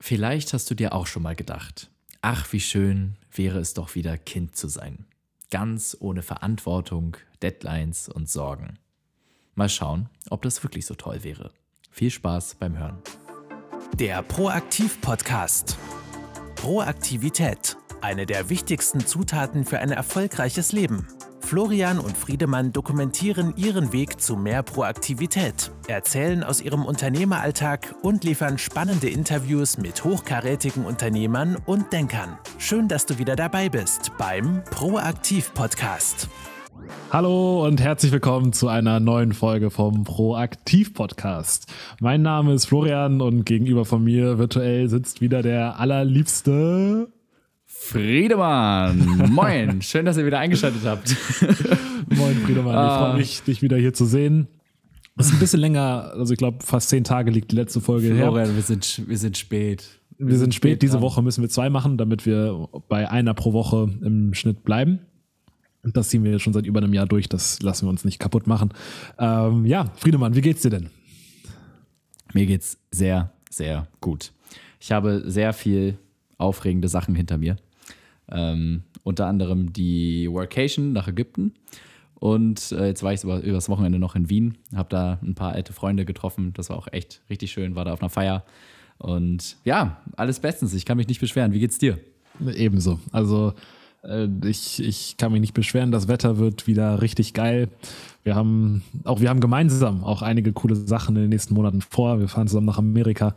Vielleicht hast du dir auch schon mal gedacht, ach, wie schön wäre es doch wieder Kind zu sein. Ganz ohne Verantwortung, Deadlines und Sorgen. Mal schauen, ob das wirklich so toll wäre. Viel Spaß beim Hören. Der Proaktiv-Podcast. Proaktivität. Eine der wichtigsten Zutaten für ein erfolgreiches Leben. Florian und Friedemann dokumentieren ihren Weg zu mehr Proaktivität, erzählen aus ihrem Unternehmeralltag und liefern spannende Interviews mit hochkarätigen Unternehmern und Denkern. Schön, dass du wieder dabei bist beim Proaktiv Podcast. Hallo und herzlich willkommen zu einer neuen Folge vom Proaktiv Podcast. Mein Name ist Florian und gegenüber von mir virtuell sitzt wieder der allerliebste Friedemann, moin, schön, dass ihr wieder eingeschaltet habt. moin, Friedemann, ich freue ah. mich, dich wieder hier zu sehen. Es ist ein bisschen länger, also ich glaube, fast zehn Tage liegt die letzte Folge Florian, her. wir sind, wir sind spät. Wir, wir sind, sind spät. spät Diese Woche müssen wir zwei machen, damit wir bei einer pro Woche im Schnitt bleiben. Und das ziehen wir jetzt schon seit über einem Jahr durch. Das lassen wir uns nicht kaputt machen. Ähm, ja, Friedemann, wie geht's dir denn? Mir geht's sehr, sehr gut. Ich habe sehr viel aufregende Sachen hinter mir. Ähm, unter anderem die Workation nach Ägypten. Und äh, jetzt war ich über, übers Wochenende noch in Wien, habe da ein paar alte Freunde getroffen. Das war auch echt richtig schön, war da auf einer Feier. Und ja, alles bestens. Ich kann mich nicht beschweren. Wie geht's dir? Ebenso. Also ich, ich kann mich nicht beschweren. Das Wetter wird wieder richtig geil. Wir haben auch wir haben gemeinsam auch einige coole Sachen in den nächsten Monaten vor. Wir fahren zusammen nach Amerika.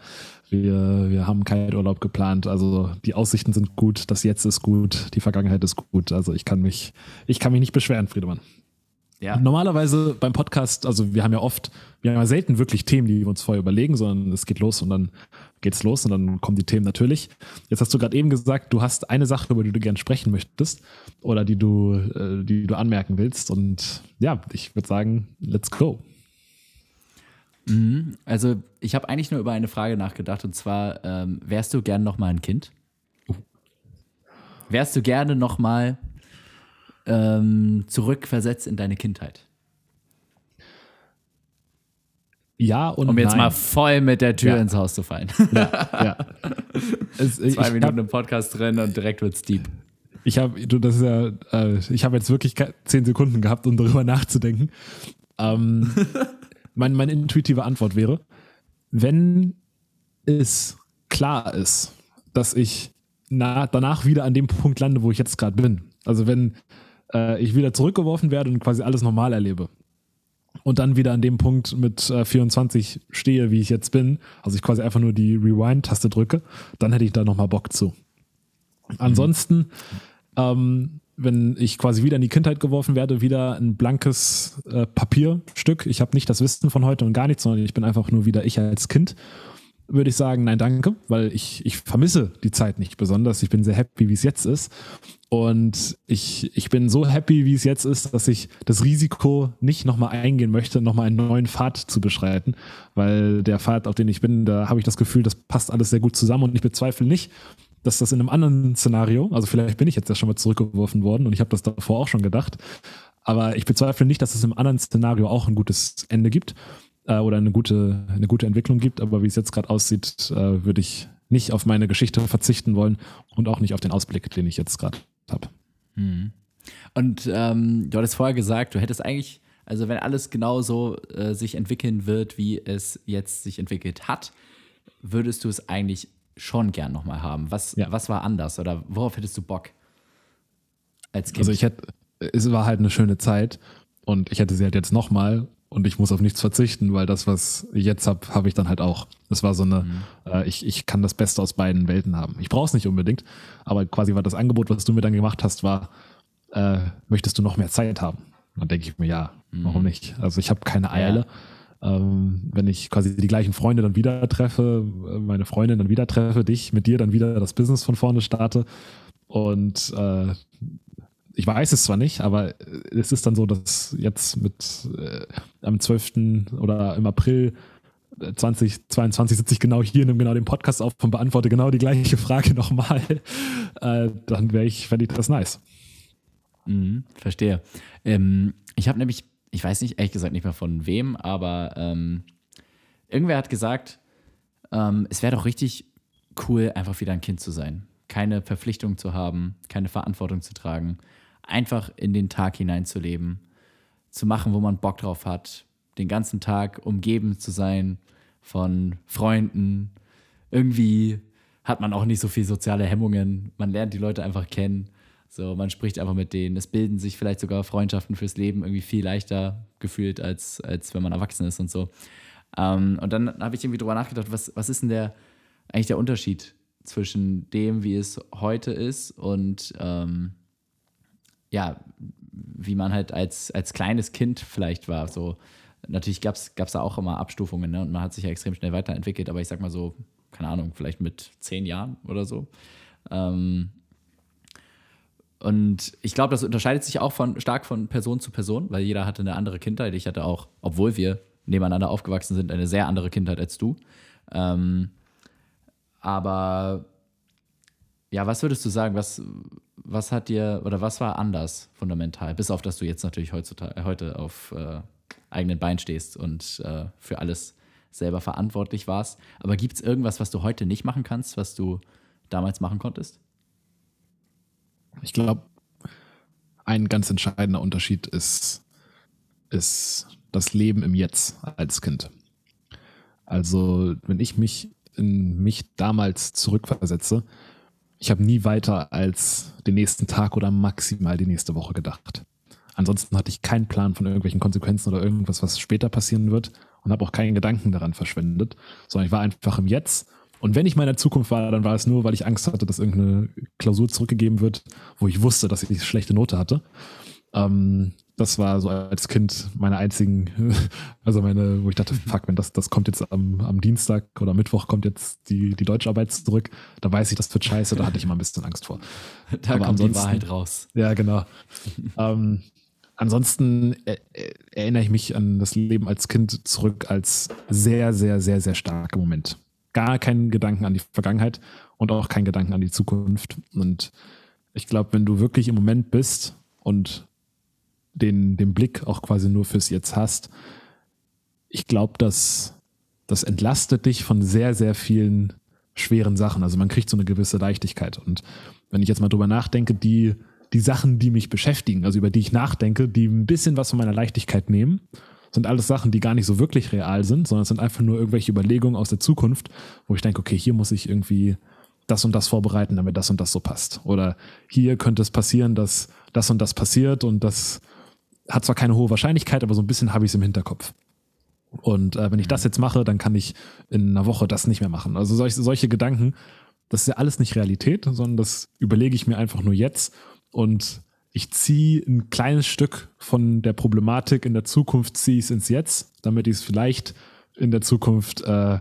Wir, wir haben keinen Urlaub geplant. Also die Aussichten sind gut, das Jetzt ist gut, die Vergangenheit ist gut. Also ich kann mich, ich kann mich nicht beschweren, Friedemann. Ja. Normalerweise beim Podcast, also wir haben ja oft, wir haben ja selten wirklich Themen, die wir uns vorher überlegen, sondern es geht los und dann geht's los und dann kommen die Themen natürlich. Jetzt hast du gerade eben gesagt, du hast eine Sache, über die du gerne sprechen möchtest oder die du, äh, die du anmerken willst. Und ja, ich würde sagen, let's go. Mhm. Also ich habe eigentlich nur über eine Frage nachgedacht und zwar, ähm, wärst du gerne noch mal ein Kind? Uh. Wärst du gerne noch mal ähm, zurückversetzt in deine Kindheit? Ja und Um jetzt nein. mal voll mit der Tür ja. ins Haus zu fallen. Ja, ja. Es, Zwei Minuten hab, im Podcast drin und direkt wird's deep. Ich habe, du, das ist ja, äh, ich habe jetzt wirklich zehn Sekunden gehabt, um darüber nachzudenken. Ähm, mein, meine intuitive Antwort wäre, wenn es klar ist, dass ich na, danach wieder an dem Punkt lande, wo ich jetzt gerade bin. Also wenn äh, ich wieder zurückgeworfen werde und quasi alles normal erlebe. Und dann wieder an dem Punkt mit äh, 24 stehe, wie ich jetzt bin, also ich quasi einfach nur die Rewind-Taste drücke, dann hätte ich da nochmal Bock zu. Ansonsten ähm, wenn ich quasi wieder in die Kindheit geworfen werde, wieder ein blankes äh, Papierstück. Ich habe nicht das Wissen von heute und gar nichts, sondern ich bin einfach nur wieder ich als Kind. Würde ich sagen, nein, danke, weil ich, ich vermisse die Zeit nicht besonders. Ich bin sehr happy, wie es jetzt ist. Und ich, ich bin so happy, wie es jetzt ist, dass ich das Risiko nicht nochmal eingehen möchte, nochmal einen neuen Pfad zu beschreiten. Weil der Pfad, auf den ich bin, da habe ich das Gefühl, das passt alles sehr gut zusammen und ich bezweifle nicht, dass das in einem anderen Szenario, also vielleicht bin ich jetzt ja schon mal zurückgeworfen worden und ich habe das davor auch schon gedacht, aber ich bezweifle nicht, dass es im anderen Szenario auch ein gutes Ende gibt äh, oder eine gute, eine gute Entwicklung gibt. Aber wie es jetzt gerade aussieht, äh, würde ich nicht auf meine Geschichte verzichten wollen und auch nicht auf den Ausblick, den ich jetzt gerade habe. Hm. Und ähm, du hattest vorher gesagt, du hättest eigentlich, also wenn alles genau so äh, sich entwickeln wird, wie es jetzt sich entwickelt hat, würdest du es eigentlich schon gern nochmal haben? Was, ja. was war anders oder worauf hättest du Bock als Kind? Also ich hätte, es war halt eine schöne Zeit und ich hätte sie halt jetzt nochmal und ich muss auf nichts verzichten, weil das, was ich jetzt habe, habe ich dann halt auch. Das war so eine, mhm. äh, ich, ich kann das Beste aus beiden Welten haben. Ich brauche es nicht unbedingt, aber quasi war das Angebot, was du mir dann gemacht hast, war, äh, möchtest du noch mehr Zeit haben? Dann denke ich mir, ja, mhm. warum nicht? Also ich habe keine Eile. Ja ähm, wenn ich quasi die gleichen Freunde dann wieder treffe, äh, meine Freundin dann wieder treffe, dich mit dir dann wieder das Business von vorne starte. Und äh, ich weiß es zwar nicht, aber es ist dann so, dass jetzt mit äh, am 12. oder im April 2022 sitze ich genau hier, nehme genau den Podcast auf und beantworte genau die gleiche Frage nochmal. Äh, dann wäre ich, fände ich das nice. Mhm, verstehe. Ähm, ich habe nämlich ich weiß nicht, ehrlich gesagt nicht mehr von wem, aber ähm, irgendwer hat gesagt, ähm, es wäre doch richtig cool, einfach wieder ein Kind zu sein. Keine Verpflichtung zu haben, keine Verantwortung zu tragen. Einfach in den Tag hineinzuleben, zu machen, wo man Bock drauf hat, den ganzen Tag umgeben zu sein von Freunden. Irgendwie hat man auch nicht so viel soziale Hemmungen. Man lernt die Leute einfach kennen. So, man spricht einfach mit denen. Es bilden sich vielleicht sogar Freundschaften fürs Leben irgendwie viel leichter gefühlt, als, als wenn man erwachsen ist und so. Ähm, und dann habe ich irgendwie drüber nachgedacht, was, was ist denn der eigentlich der Unterschied zwischen dem, wie es heute ist und ähm, ja, wie man halt als, als kleines Kind vielleicht war. So, natürlich gab es da auch immer Abstufungen ne? und man hat sich ja extrem schnell weiterentwickelt, aber ich sag mal so, keine Ahnung, vielleicht mit zehn Jahren oder so. Ähm, und ich glaube, das unterscheidet sich auch von, stark von Person zu Person, weil jeder hatte eine andere Kindheit. Ich hatte auch, obwohl wir nebeneinander aufgewachsen sind, eine sehr andere Kindheit als du. Ähm, aber ja, was würdest du sagen, was, was hat dir oder was war anders fundamental, bis auf dass du jetzt natürlich heutzutage, heute auf äh, eigenen Beinen stehst und äh, für alles selber verantwortlich warst. Aber gibt es irgendwas, was du heute nicht machen kannst, was du damals machen konntest? Ich glaube, ein ganz entscheidender Unterschied ist, ist das Leben im Jetzt als Kind. Also, wenn ich mich in mich damals zurückversetze, ich habe nie weiter als den nächsten Tag oder maximal die nächste Woche gedacht. Ansonsten hatte ich keinen Plan von irgendwelchen Konsequenzen oder irgendwas, was später passieren wird und habe auch keinen Gedanken daran verschwendet, sondern ich war einfach im Jetzt. Und wenn ich mal in der Zukunft war, dann war es nur, weil ich Angst hatte, dass irgendeine Klausur zurückgegeben wird, wo ich wusste, dass ich eine schlechte Note hatte. Ähm, das war so als Kind meine einzigen, also meine, wo ich dachte, fuck, wenn das, das kommt jetzt am, am Dienstag oder Mittwoch kommt jetzt die, die Deutscharbeit zurück, da weiß ich, das wird scheiße, da hatte ich immer ein bisschen Angst vor. Da Aber kommt die Wahrheit raus. Ja, genau. ähm, ansonsten äh, äh, erinnere ich mich an das Leben als Kind zurück als sehr, sehr, sehr, sehr starker Moment. Gar keinen Gedanken an die Vergangenheit und auch keinen Gedanken an die Zukunft. Und ich glaube, wenn du wirklich im Moment bist und den, den Blick auch quasi nur fürs Jetzt hast, ich glaube, dass das entlastet dich von sehr, sehr vielen schweren Sachen. Also man kriegt so eine gewisse Leichtigkeit. Und wenn ich jetzt mal drüber nachdenke, die, die Sachen, die mich beschäftigen, also über die ich nachdenke, die ein bisschen was von meiner Leichtigkeit nehmen, sind alles Sachen, die gar nicht so wirklich real sind, sondern es sind einfach nur irgendwelche Überlegungen aus der Zukunft, wo ich denke, okay, hier muss ich irgendwie das und das vorbereiten, damit das und das so passt. Oder hier könnte es passieren, dass das und das passiert und das hat zwar keine hohe Wahrscheinlichkeit, aber so ein bisschen habe ich es im Hinterkopf. Und äh, wenn ich das mhm. jetzt mache, dann kann ich in einer Woche das nicht mehr machen. Also solche, solche Gedanken, das ist ja alles nicht Realität, sondern das überlege ich mir einfach nur jetzt und ich ziehe ein kleines Stück von der Problematik in der Zukunft, ziehe ich es ins Jetzt, damit ich es vielleicht in der Zukunft, äh,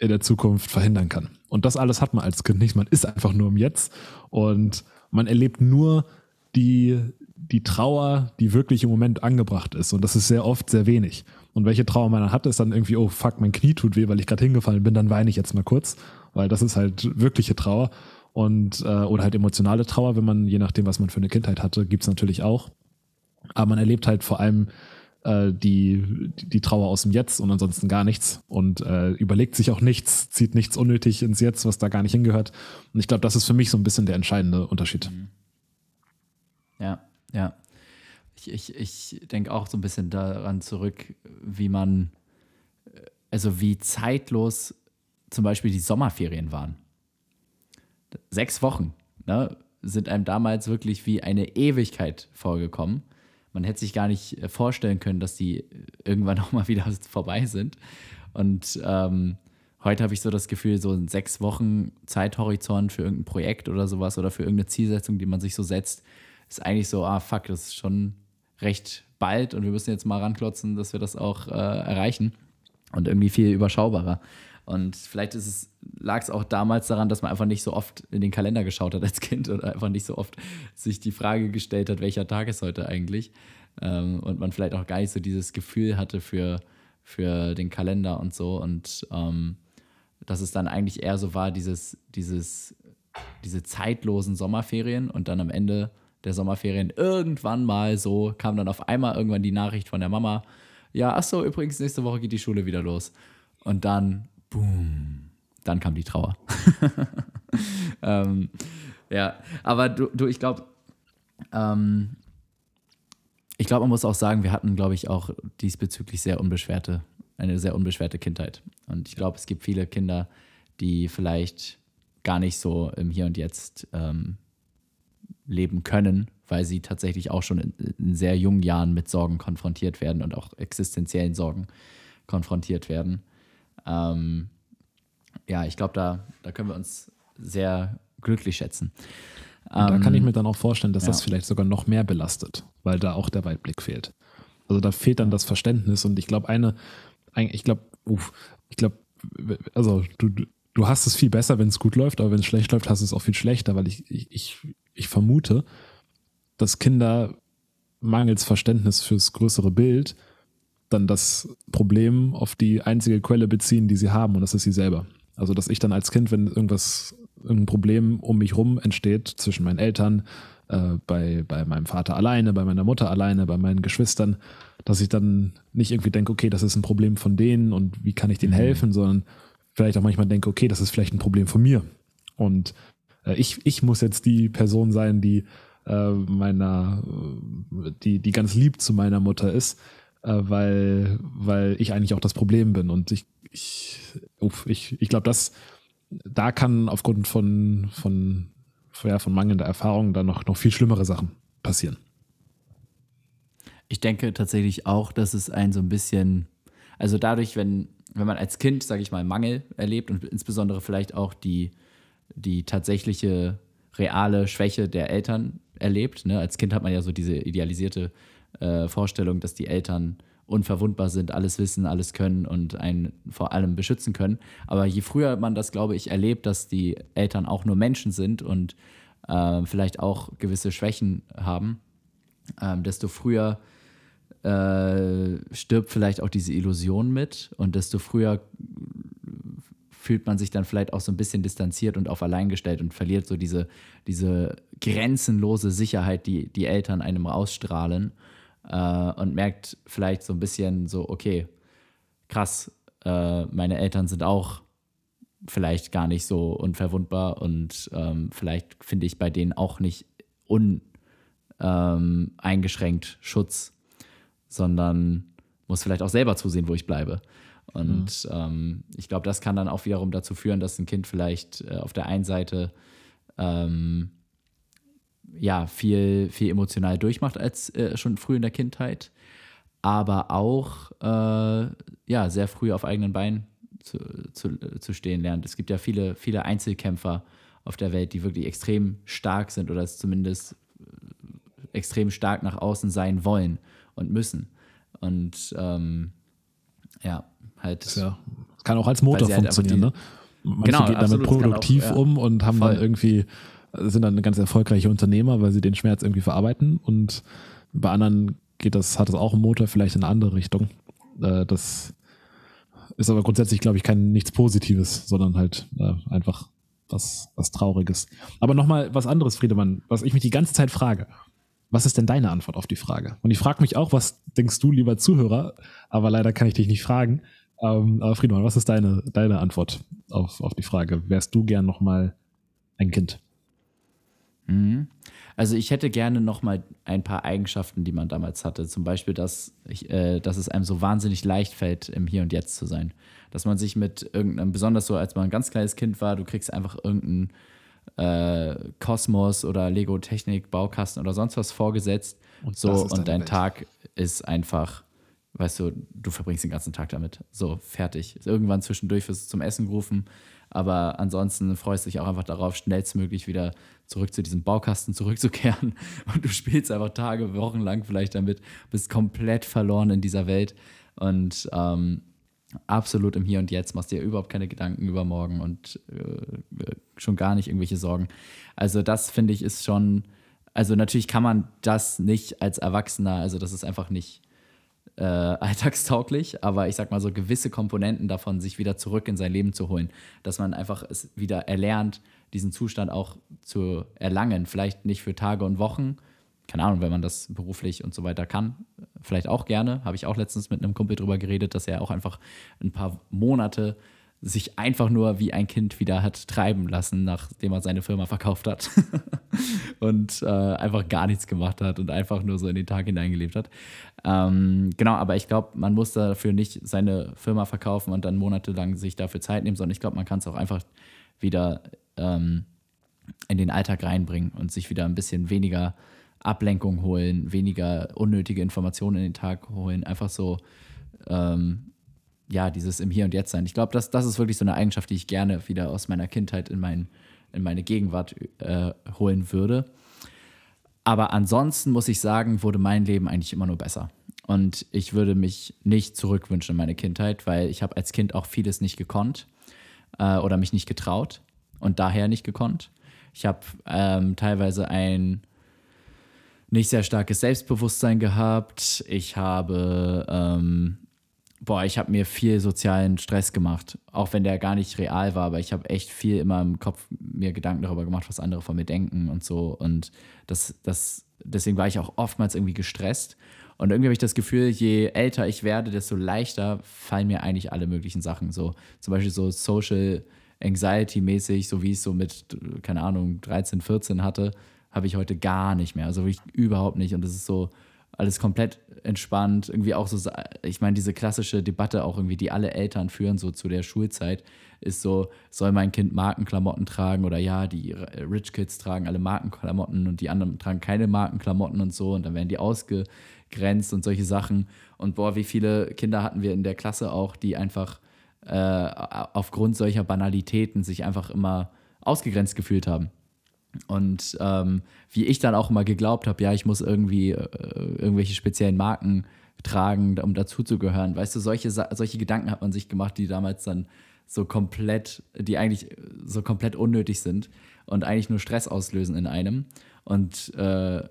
in der Zukunft verhindern kann. Und das alles hat man als Kind nicht. Man ist einfach nur im Jetzt und man erlebt nur die, die Trauer, die wirklich im Moment angebracht ist. Und das ist sehr oft sehr wenig. Und welche Trauer man dann hat, ist dann irgendwie, oh fuck, mein Knie tut weh, weil ich gerade hingefallen bin, dann weine ich jetzt mal kurz, weil das ist halt wirkliche Trauer. Und, äh, oder halt emotionale Trauer, wenn man, je nachdem, was man für eine Kindheit hatte, gibt's natürlich auch. Aber man erlebt halt vor allem äh, die, die Trauer aus dem Jetzt und ansonsten gar nichts und äh, überlegt sich auch nichts, zieht nichts unnötig ins Jetzt, was da gar nicht hingehört. Und ich glaube, das ist für mich so ein bisschen der entscheidende Unterschied. Ja, ja. Ich, ich, ich denke auch so ein bisschen daran zurück, wie man, also wie zeitlos zum Beispiel die Sommerferien waren. Sechs Wochen ne, sind einem damals wirklich wie eine Ewigkeit vorgekommen. Man hätte sich gar nicht vorstellen können, dass die irgendwann auch mal wieder vorbei sind. Und ähm, heute habe ich so das Gefühl, so ein sechs Wochen Zeithorizont für irgendein Projekt oder sowas oder für irgendeine Zielsetzung, die man sich so setzt, ist eigentlich so, ah fuck, das ist schon recht bald und wir müssen jetzt mal ranklotzen, dass wir das auch äh, erreichen und irgendwie viel überschaubarer. Und vielleicht lag es auch damals daran, dass man einfach nicht so oft in den Kalender geschaut hat als Kind oder einfach nicht so oft sich die Frage gestellt hat, welcher Tag ist heute eigentlich. Ähm, und man vielleicht auch gar nicht so dieses Gefühl hatte für, für den Kalender und so. Und ähm, dass es dann eigentlich eher so war, dieses, dieses, diese zeitlosen Sommerferien und dann am Ende der Sommerferien irgendwann mal so kam dann auf einmal irgendwann die Nachricht von der Mama, ja, ach so, übrigens nächste Woche geht die Schule wieder los. Und dann, boom, dann kam die Trauer. ähm, ja, aber du, du ich glaube, ähm, ich glaube, man muss auch sagen, wir hatten, glaube ich, auch diesbezüglich sehr unbeschwerte, eine sehr unbeschwerte Kindheit. Und ich glaube, es gibt viele Kinder, die vielleicht gar nicht so im Hier und Jetzt ähm, leben können, weil sie tatsächlich auch schon in, in, sehr jungen Jahren mit Sorgen konfrontiert werden und auch existenziellen Sorgen konfrontiert werden. Ähm, ja, ich glaube, da, da können wir uns sehr glücklich schätzen. Und da kann ich ähm, mir dann auch vorstellen, dass ja. das vielleicht sogar noch mehr belastet, weil da auch der Weitblick fehlt. Also da fehlt dann das Verständnis und ich glaube, eine, ich glaube, ich glaube, also du, du hast es viel besser, wenn es gut läuft, aber wenn es schlecht läuft, hast du es auch viel schlechter, weil ich, ich, ich vermute, dass Kinder mangels Verständnis fürs größere Bild dann das Problem auf die einzige Quelle beziehen, die sie haben, und das ist sie selber. Also, dass ich dann als Kind, wenn irgendwas ein Problem um mich rum entsteht, zwischen meinen Eltern, äh, bei, bei meinem Vater alleine, bei meiner Mutter alleine, bei meinen Geschwistern, dass ich dann nicht irgendwie denke, okay, das ist ein Problem von denen und wie kann ich denen mhm. helfen, sondern vielleicht auch manchmal denke, okay, das ist vielleicht ein Problem von mir. Und ich, ich muss jetzt die Person sein, die äh, meiner, die, die ganz lieb zu meiner Mutter ist, äh, weil, weil ich eigentlich auch das Problem bin. Und ich, ich, ich, ich glaube, das da kann aufgrund von, von, ja, von mangelnder Erfahrung dann noch, noch viel schlimmere Sachen passieren. Ich denke tatsächlich auch, dass es ein so ein bisschen, also dadurch, wenn, wenn man als Kind, sage ich mal, Mangel erlebt und insbesondere vielleicht auch die, die tatsächliche reale Schwäche der Eltern erlebt. Ne? Als Kind hat man ja so diese idealisierte äh, Vorstellung, dass die Eltern unverwundbar sind, alles wissen, alles können und einen vor allem beschützen können. Aber je früher man das, glaube ich, erlebt, dass die Eltern auch nur Menschen sind und äh, vielleicht auch gewisse Schwächen haben, äh, desto früher äh, stirbt vielleicht auch diese Illusion mit und desto früher fühlt man sich dann vielleicht auch so ein bisschen distanziert und auf allein gestellt und verliert so diese, diese grenzenlose Sicherheit, die die Eltern einem ausstrahlen äh, und merkt vielleicht so ein bisschen so, okay, krass, äh, meine Eltern sind auch vielleicht gar nicht so unverwundbar und ähm, vielleicht finde ich bei denen auch nicht uneingeschränkt ähm, Schutz, sondern muss vielleicht auch selber zusehen, wo ich bleibe. Und mhm. ähm, ich glaube, das kann dann auch wiederum dazu führen, dass ein Kind vielleicht äh, auf der einen Seite ähm, ja, viel, viel emotional durchmacht als äh, schon früh in der Kindheit, aber auch äh, ja, sehr früh auf eigenen Beinen zu, zu, zu stehen lernt. Es gibt ja viele, viele Einzelkämpfer auf der Welt, die wirklich extrem stark sind oder es zumindest äh, extrem stark nach außen sein wollen und müssen. Und ähm, ja, halt. Das ja, kann auch als Motor halt funktionieren, ne? Manche genau, gehen damit produktiv auch, um und haben voll. dann irgendwie sind dann ganz erfolgreiche Unternehmer, weil sie den Schmerz irgendwie verarbeiten. Und bei anderen geht das, hat das auch einen Motor, vielleicht in eine andere Richtung. Äh, das ist aber grundsätzlich, glaube ich, kein nichts Positives, sondern halt äh, einfach was, was Trauriges. Aber nochmal was anderes, Friedemann, was ich mich die ganze Zeit frage. Was ist denn deine Antwort auf die Frage? Und ich frage mich auch, was denkst du, lieber Zuhörer? Aber leider kann ich dich nicht fragen. Ähm, aber Friedemann, was ist deine, deine Antwort auf, auf die Frage? Wärst du gern nochmal ein Kind? Mhm. Also ich hätte gerne noch mal ein paar Eigenschaften, die man damals hatte. Zum Beispiel, dass, ich, äh, dass es einem so wahnsinnig leicht fällt, im Hier und Jetzt zu sein. Dass man sich mit irgendeinem, besonders so als man ein ganz kleines Kind war, du kriegst einfach irgendeinen äh, Kosmos oder Lego-Technik, Baukasten oder sonst was vorgesetzt. Und so und dein Welt. Tag ist einfach, weißt du, du verbringst den ganzen Tag damit. So, fertig. Irgendwann zwischendurch wirst du zum Essen gerufen aber ansonsten freust du dich auch einfach darauf, schnellstmöglich wieder zurück zu diesem Baukasten zurückzukehren. Und du spielst einfach Tage, Wochen lang vielleicht damit, bist komplett verloren in dieser Welt und ähm, absolut im Hier und Jetzt, machst dir überhaupt keine Gedanken über morgen und äh, schon gar nicht irgendwelche Sorgen. Also, das finde ich ist schon. Also natürlich kann man das nicht als Erwachsener, also das ist einfach nicht äh, alltagstauglich, aber ich sag mal so gewisse Komponenten davon, sich wieder zurück in sein Leben zu holen, dass man einfach es wieder erlernt, diesen Zustand auch zu erlangen. Vielleicht nicht für Tage und Wochen, keine Ahnung, wenn man das beruflich und so weiter kann, vielleicht auch gerne. Habe ich auch letztens mit einem Kumpel drüber geredet, dass er auch einfach ein paar Monate sich einfach nur wie ein Kind wieder hat treiben lassen, nachdem er seine Firma verkauft hat und äh, einfach gar nichts gemacht hat und einfach nur so in den Tag hineingelebt hat. Ähm, genau, aber ich glaube, man muss dafür nicht seine Firma verkaufen und dann monatelang sich dafür Zeit nehmen, sondern ich glaube, man kann es auch einfach wieder ähm, in den Alltag reinbringen und sich wieder ein bisschen weniger Ablenkung holen, weniger unnötige Informationen in den Tag holen, einfach so ähm, ja, dieses im Hier und Jetzt sein. Ich glaube, das, das ist wirklich so eine Eigenschaft, die ich gerne wieder aus meiner Kindheit in, mein, in meine Gegenwart äh, holen würde. Aber ansonsten muss ich sagen, wurde mein Leben eigentlich immer nur besser. Und ich würde mich nicht zurückwünschen in meine Kindheit, weil ich habe als Kind auch vieles nicht gekonnt äh, oder mich nicht getraut und daher nicht gekonnt. Ich habe ähm, teilweise ein nicht sehr starkes Selbstbewusstsein gehabt. Ich habe ähm, boah, ich habe mir viel sozialen Stress gemacht, auch wenn der gar nicht real war, aber ich habe echt viel immer im Kopf mir Gedanken darüber gemacht, was andere von mir denken und so. Und das, das, deswegen war ich auch oftmals irgendwie gestresst. Und irgendwie habe ich das Gefühl, je älter ich werde, desto leichter fallen mir eigentlich alle möglichen Sachen. So zum Beispiel so Social Anxiety-mäßig, so wie ich es so mit, keine Ahnung, 13, 14 hatte, habe ich heute gar nicht mehr. Also wirklich überhaupt nicht. Und das ist so, alles komplett entspannt. Irgendwie auch so, ich meine, diese klassische Debatte auch irgendwie, die alle Eltern führen, so zu der Schulzeit, ist so, soll mein Kind Markenklamotten tragen oder ja, die Rich Kids tragen alle Markenklamotten und die anderen tragen keine Markenklamotten und so und dann werden die ausgegrenzt und solche Sachen. Und boah, wie viele Kinder hatten wir in der Klasse auch, die einfach äh, aufgrund solcher Banalitäten sich einfach immer ausgegrenzt gefühlt haben. Und ähm, wie ich dann auch immer geglaubt habe, ja, ich muss irgendwie äh, irgendwelche speziellen Marken tragen, um dazuzugehören. Weißt du, solche, solche Gedanken hat man sich gemacht, die damals dann so komplett, die eigentlich so komplett unnötig sind und eigentlich nur Stress auslösen in einem. Und äh,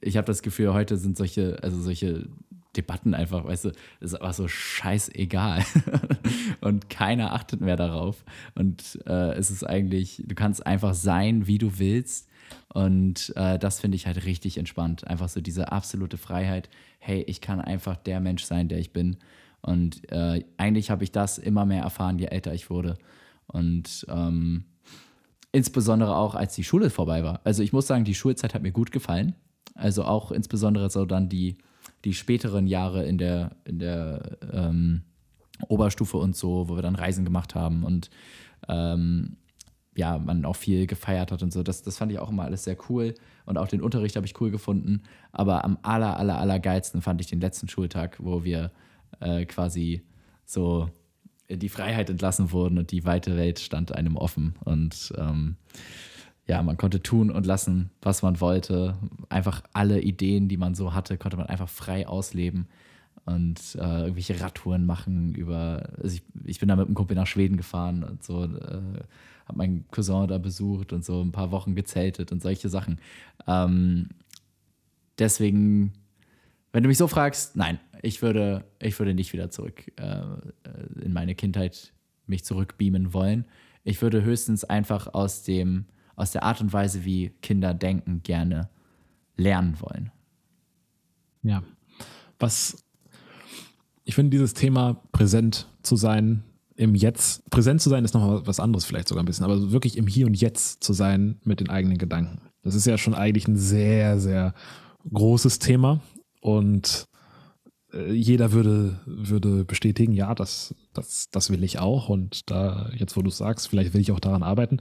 ich habe das Gefühl, heute sind solche, also solche Debatten einfach, weißt du, ist einfach so scheißegal. und keiner achtet mehr darauf. Und äh, es ist eigentlich, du kannst einfach sein, wie du willst. Und äh, das finde ich halt richtig entspannt. Einfach so diese absolute Freiheit. Hey, ich kann einfach der Mensch sein, der ich bin. Und äh, eigentlich habe ich das immer mehr erfahren, je älter ich wurde. Und ähm, insbesondere auch, als die Schule vorbei war. Also ich muss sagen, die Schulzeit hat mir gut gefallen. Also auch insbesondere so dann die die späteren Jahre in der, in der ähm, Oberstufe und so, wo wir dann Reisen gemacht haben und ähm, ja, man auch viel gefeiert hat und so. Das, das fand ich auch immer alles sehr cool. Und auch den Unterricht habe ich cool gefunden. Aber am aller, aller, aller geilsten fand ich den letzten Schultag, wo wir äh, quasi so in die Freiheit entlassen wurden und die weite Welt stand einem offen. Und ähm, ja, man konnte tun und lassen, was man wollte. Einfach alle Ideen, die man so hatte, konnte man einfach frei ausleben und äh, irgendwelche Radtouren machen über. Also ich, ich, bin da mit einem Kumpel nach Schweden gefahren und so, äh, habe meinen Cousin da besucht und so ein paar Wochen gezeltet und solche Sachen. Ähm, deswegen, wenn du mich so fragst, nein, ich würde, ich würde nicht wieder zurück äh, in meine Kindheit mich zurückbeamen wollen. Ich würde höchstens einfach aus dem aus der Art und Weise, wie Kinder denken, gerne lernen wollen. Ja. Was ich finde, dieses Thema präsent zu sein, im Jetzt, präsent zu sein ist nochmal was anderes vielleicht sogar ein bisschen, aber wirklich im Hier und Jetzt zu sein mit den eigenen Gedanken. Das ist ja schon eigentlich ein sehr, sehr großes Thema und äh, jeder würde, würde bestätigen, ja, das, das, das will ich auch und da, jetzt wo du es sagst, vielleicht will ich auch daran arbeiten.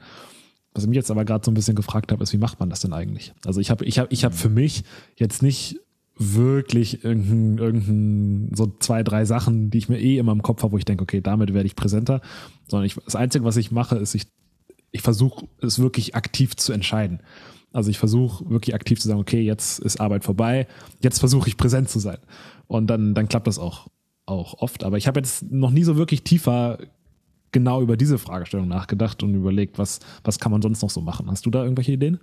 Was ich mich jetzt aber gerade so ein bisschen gefragt habe, ist, wie macht man das denn eigentlich? Also ich habe ich hab, ich hab für mich jetzt nicht wirklich irgendein, irgendein, so zwei, drei Sachen, die ich mir eh immer im Kopf habe, wo ich denke, okay, damit werde ich präsenter. Sondern ich, das Einzige, was ich mache, ist, ich, ich versuche es wirklich aktiv zu entscheiden. Also ich versuche wirklich aktiv zu sagen, okay, jetzt ist Arbeit vorbei, jetzt versuche ich präsent zu sein. Und dann, dann klappt das auch, auch oft. Aber ich habe jetzt noch nie so wirklich tiefer genau über diese Fragestellung nachgedacht und überlegt, was, was kann man sonst noch so machen. Hast du da irgendwelche Ideen?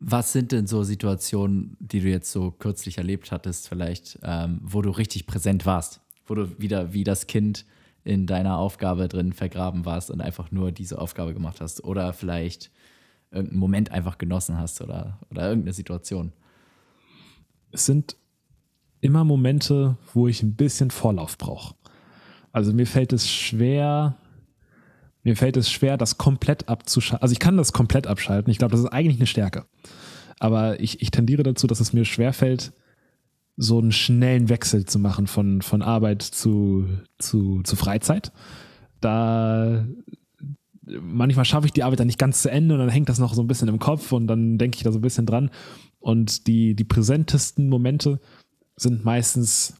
Was sind denn so Situationen, die du jetzt so kürzlich erlebt hattest, vielleicht, ähm, wo du richtig präsent warst, wo du wieder wie das Kind in deiner Aufgabe drin vergraben warst und einfach nur diese Aufgabe gemacht hast oder vielleicht irgendeinen Moment einfach genossen hast oder, oder irgendeine Situation? Es sind immer Momente, wo ich ein bisschen Vorlauf brauche. Also mir fällt es schwer, mir fällt es schwer, das komplett abzuschalten. Also ich kann das komplett abschalten. Ich glaube, das ist eigentlich eine Stärke. Aber ich, ich tendiere dazu, dass es mir schwer fällt, so einen schnellen Wechsel zu machen von, von Arbeit zu, zu, zu Freizeit. Da manchmal schaffe ich die Arbeit dann nicht ganz zu Ende und dann hängt das noch so ein bisschen im Kopf und dann denke ich da so ein bisschen dran. Und die, die präsentesten Momente sind meistens,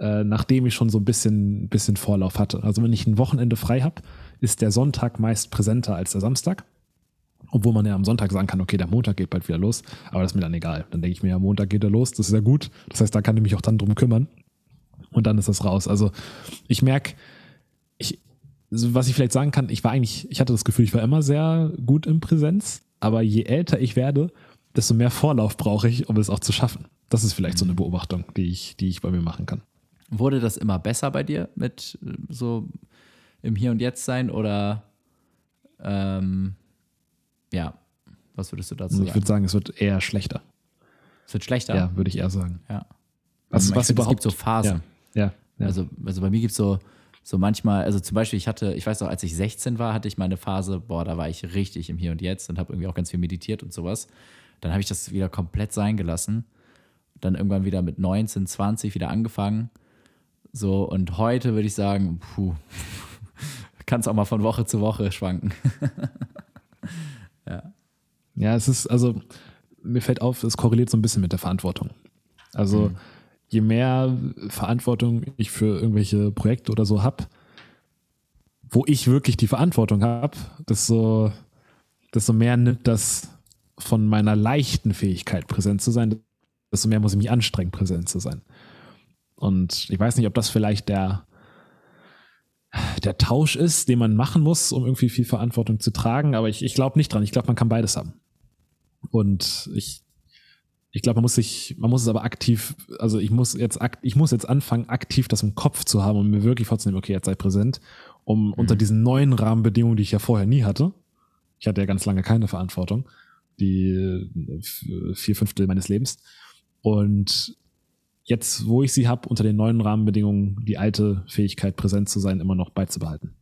äh, nachdem ich schon so ein bisschen, bisschen Vorlauf hatte. Also wenn ich ein Wochenende frei habe, ist der Sonntag meist präsenter als der Samstag. Obwohl man ja am Sonntag sagen kann, okay, der Montag geht bald wieder los, aber das ist mir dann egal. Dann denke ich mir, ja, Montag geht er los, das ist ja gut. Das heißt, da kann ich mich auch dann drum kümmern. Und dann ist das raus. Also ich merke, ich, was ich vielleicht sagen kann, ich war eigentlich, ich hatte das Gefühl, ich war immer sehr gut in Präsenz, aber je älter ich werde, desto mehr Vorlauf brauche ich, um es auch zu schaffen. Das ist vielleicht so eine Beobachtung, die ich, die ich bei mir machen kann. Wurde das immer besser bei dir mit äh, so im Hier und Jetzt sein oder ähm, ja, was würdest du dazu sagen? Ich würde sagen, es wird eher schlechter. Es wird schlechter? Ja, würde ich eher sagen. Ja. Was, was find, überhaupt, es gibt so Phasen. Ja, ja, ja. Also, also bei mir gibt es so, so manchmal, also zum Beispiel, ich hatte, ich weiß auch, als ich 16 war, hatte ich meine Phase, boah, da war ich richtig im Hier und Jetzt und habe irgendwie auch ganz viel meditiert und sowas. Dann habe ich das wieder komplett sein gelassen. Dann irgendwann wieder mit 19, 20 wieder angefangen. So, und heute würde ich sagen, puh, kann es auch mal von Woche zu Woche schwanken. ja. Ja, es ist, also, mir fällt auf, es korreliert so ein bisschen mit der Verantwortung. Also, mhm. je mehr Verantwortung ich für irgendwelche Projekte oder so habe, wo ich wirklich die Verantwortung habe, desto, desto mehr nimmt das von meiner leichten Fähigkeit, präsent zu sein, desto mehr muss ich mich anstrengen, präsent zu sein. Und ich weiß nicht, ob das vielleicht der, der Tausch ist, den man machen muss, um irgendwie viel Verantwortung zu tragen, aber ich, ich glaube nicht dran. Ich glaube, man kann beides haben. Und ich, ich glaube, man muss sich, man muss es aber aktiv, also ich muss jetzt, ich muss jetzt anfangen, aktiv das im Kopf zu haben und mir wirklich vorzunehmen, okay, jetzt sei präsent, um mhm. unter diesen neuen Rahmenbedingungen, die ich ja vorher nie hatte, ich hatte ja ganz lange keine Verantwortung, die äh, vier Fünftel meines Lebens. Und jetzt, wo ich sie habe, unter den neuen Rahmenbedingungen die alte Fähigkeit, präsent zu sein, immer noch beizubehalten.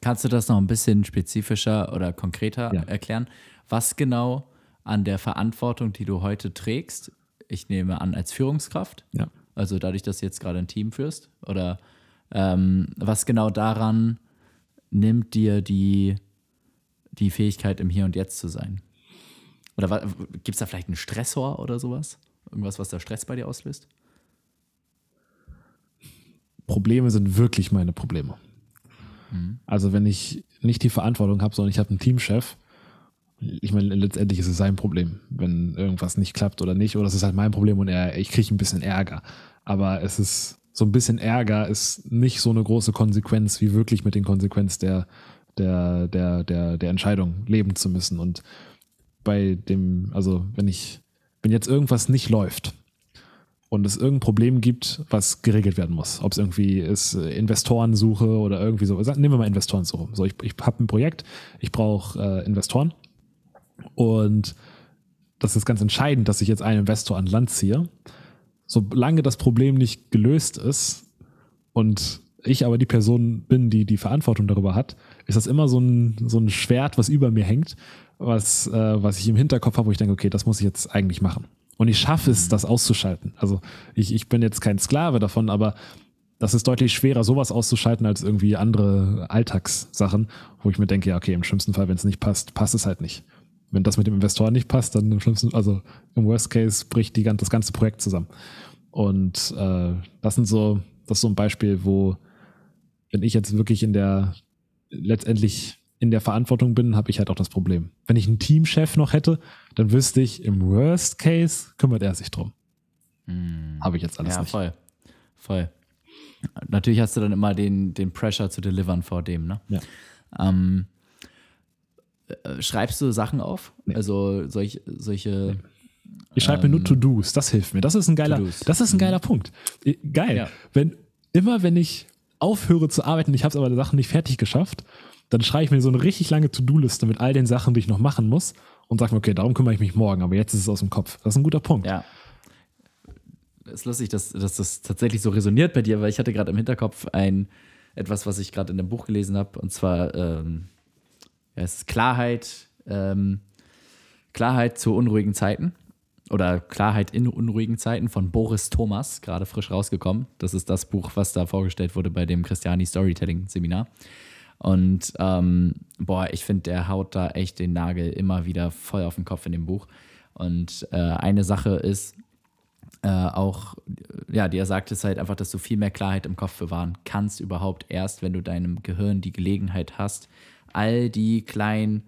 Kannst du das noch ein bisschen spezifischer oder konkreter ja. erklären? Was genau an der Verantwortung, die du heute trägst, ich nehme an, als Führungskraft, ja. also dadurch, dass du jetzt gerade ein Team führst, oder ähm, was genau daran nimmt dir die, die Fähigkeit, im Hier und Jetzt zu sein? Oder gibt es da vielleicht einen Stressor oder sowas? Irgendwas, was da Stress bei dir auslöst? Probleme sind wirklich meine Probleme. Mhm. Also wenn ich nicht die Verantwortung habe, sondern ich habe einen Teamchef, ich meine, letztendlich ist es sein Problem, wenn irgendwas nicht klappt oder nicht, oder es ist halt mein Problem und er, ich kriege ein bisschen Ärger. Aber es ist so ein bisschen Ärger ist nicht so eine große Konsequenz, wie wirklich mit den Konsequenzen der, der, der, der, der Entscheidung leben zu müssen. Und bei dem, also wenn ich, wenn jetzt irgendwas nicht läuft und es irgendein Problem gibt, was geregelt werden muss, ob es irgendwie ist äh, Investorensuche oder irgendwie so, nehmen wir mal Investorensuche. So, ich, ich habe ein Projekt, ich brauche äh, Investoren und das ist ganz entscheidend, dass ich jetzt einen Investor an Land ziehe. Solange das Problem nicht gelöst ist und ich aber die Person bin, die die Verantwortung darüber hat, ist das immer so ein, so ein Schwert, was über mir hängt, was, äh, was ich im Hinterkopf habe, wo ich denke, okay, das muss ich jetzt eigentlich machen. Und ich schaffe es, das auszuschalten. Also ich, ich bin jetzt kein Sklave davon, aber das ist deutlich schwerer, sowas auszuschalten, als irgendwie andere Alltagssachen, wo ich mir denke, ja, okay, im schlimmsten Fall, wenn es nicht passt, passt es halt nicht. Wenn das mit dem Investor nicht passt, dann im schlimmsten, also im Worst Case bricht die, das ganze Projekt zusammen. Und äh, das sind so, das ist so ein Beispiel, wo, wenn ich jetzt wirklich in der letztendlich in der Verantwortung bin, habe ich halt auch das Problem. Wenn ich einen Teamchef noch hätte, dann wüsste ich, im Worst Case kümmert er sich drum. Hm. Habe ich jetzt alles ja, nicht. voll. Voll. Natürlich hast du dann immer den, den Pressure zu delivern vor dem, ne? Ja. Ähm, äh, schreibst du Sachen auf? Nee. Also solch, solche. Nee. Ich schreibe ähm, mir nur ähm, To-Dos, das hilft mir. Das ist ein geiler, das ist ein geiler mhm. Punkt. Geil. Ja. Wenn, immer wenn ich aufhöre zu arbeiten, ich habe aber die Sachen nicht fertig geschafft, dann schreibe ich mir so eine richtig lange To-Do-Liste mit all den Sachen, die ich noch machen muss und sage mir, okay, darum kümmere ich mich morgen, aber jetzt ist es aus dem Kopf. Das ist ein guter Punkt. Ja. Es ist lustig, dass, dass das tatsächlich so resoniert bei dir, weil ich hatte gerade im Hinterkopf ein, etwas, was ich gerade in dem Buch gelesen habe, und zwar ähm, ja, es ist Klarheit, ähm, Klarheit zu unruhigen Zeiten oder Klarheit in unruhigen Zeiten von Boris Thomas, gerade frisch rausgekommen. Das ist das Buch, was da vorgestellt wurde bei dem Christiani Storytelling Seminar. Und ähm, boah, ich finde, der haut da echt den Nagel immer wieder voll auf den Kopf in dem Buch. Und äh, eine Sache ist äh, auch, ja, die er sagt, ist halt einfach, dass du viel mehr Klarheit im Kopf bewahren kannst, überhaupt erst, wenn du deinem Gehirn die Gelegenheit hast, all die kleinen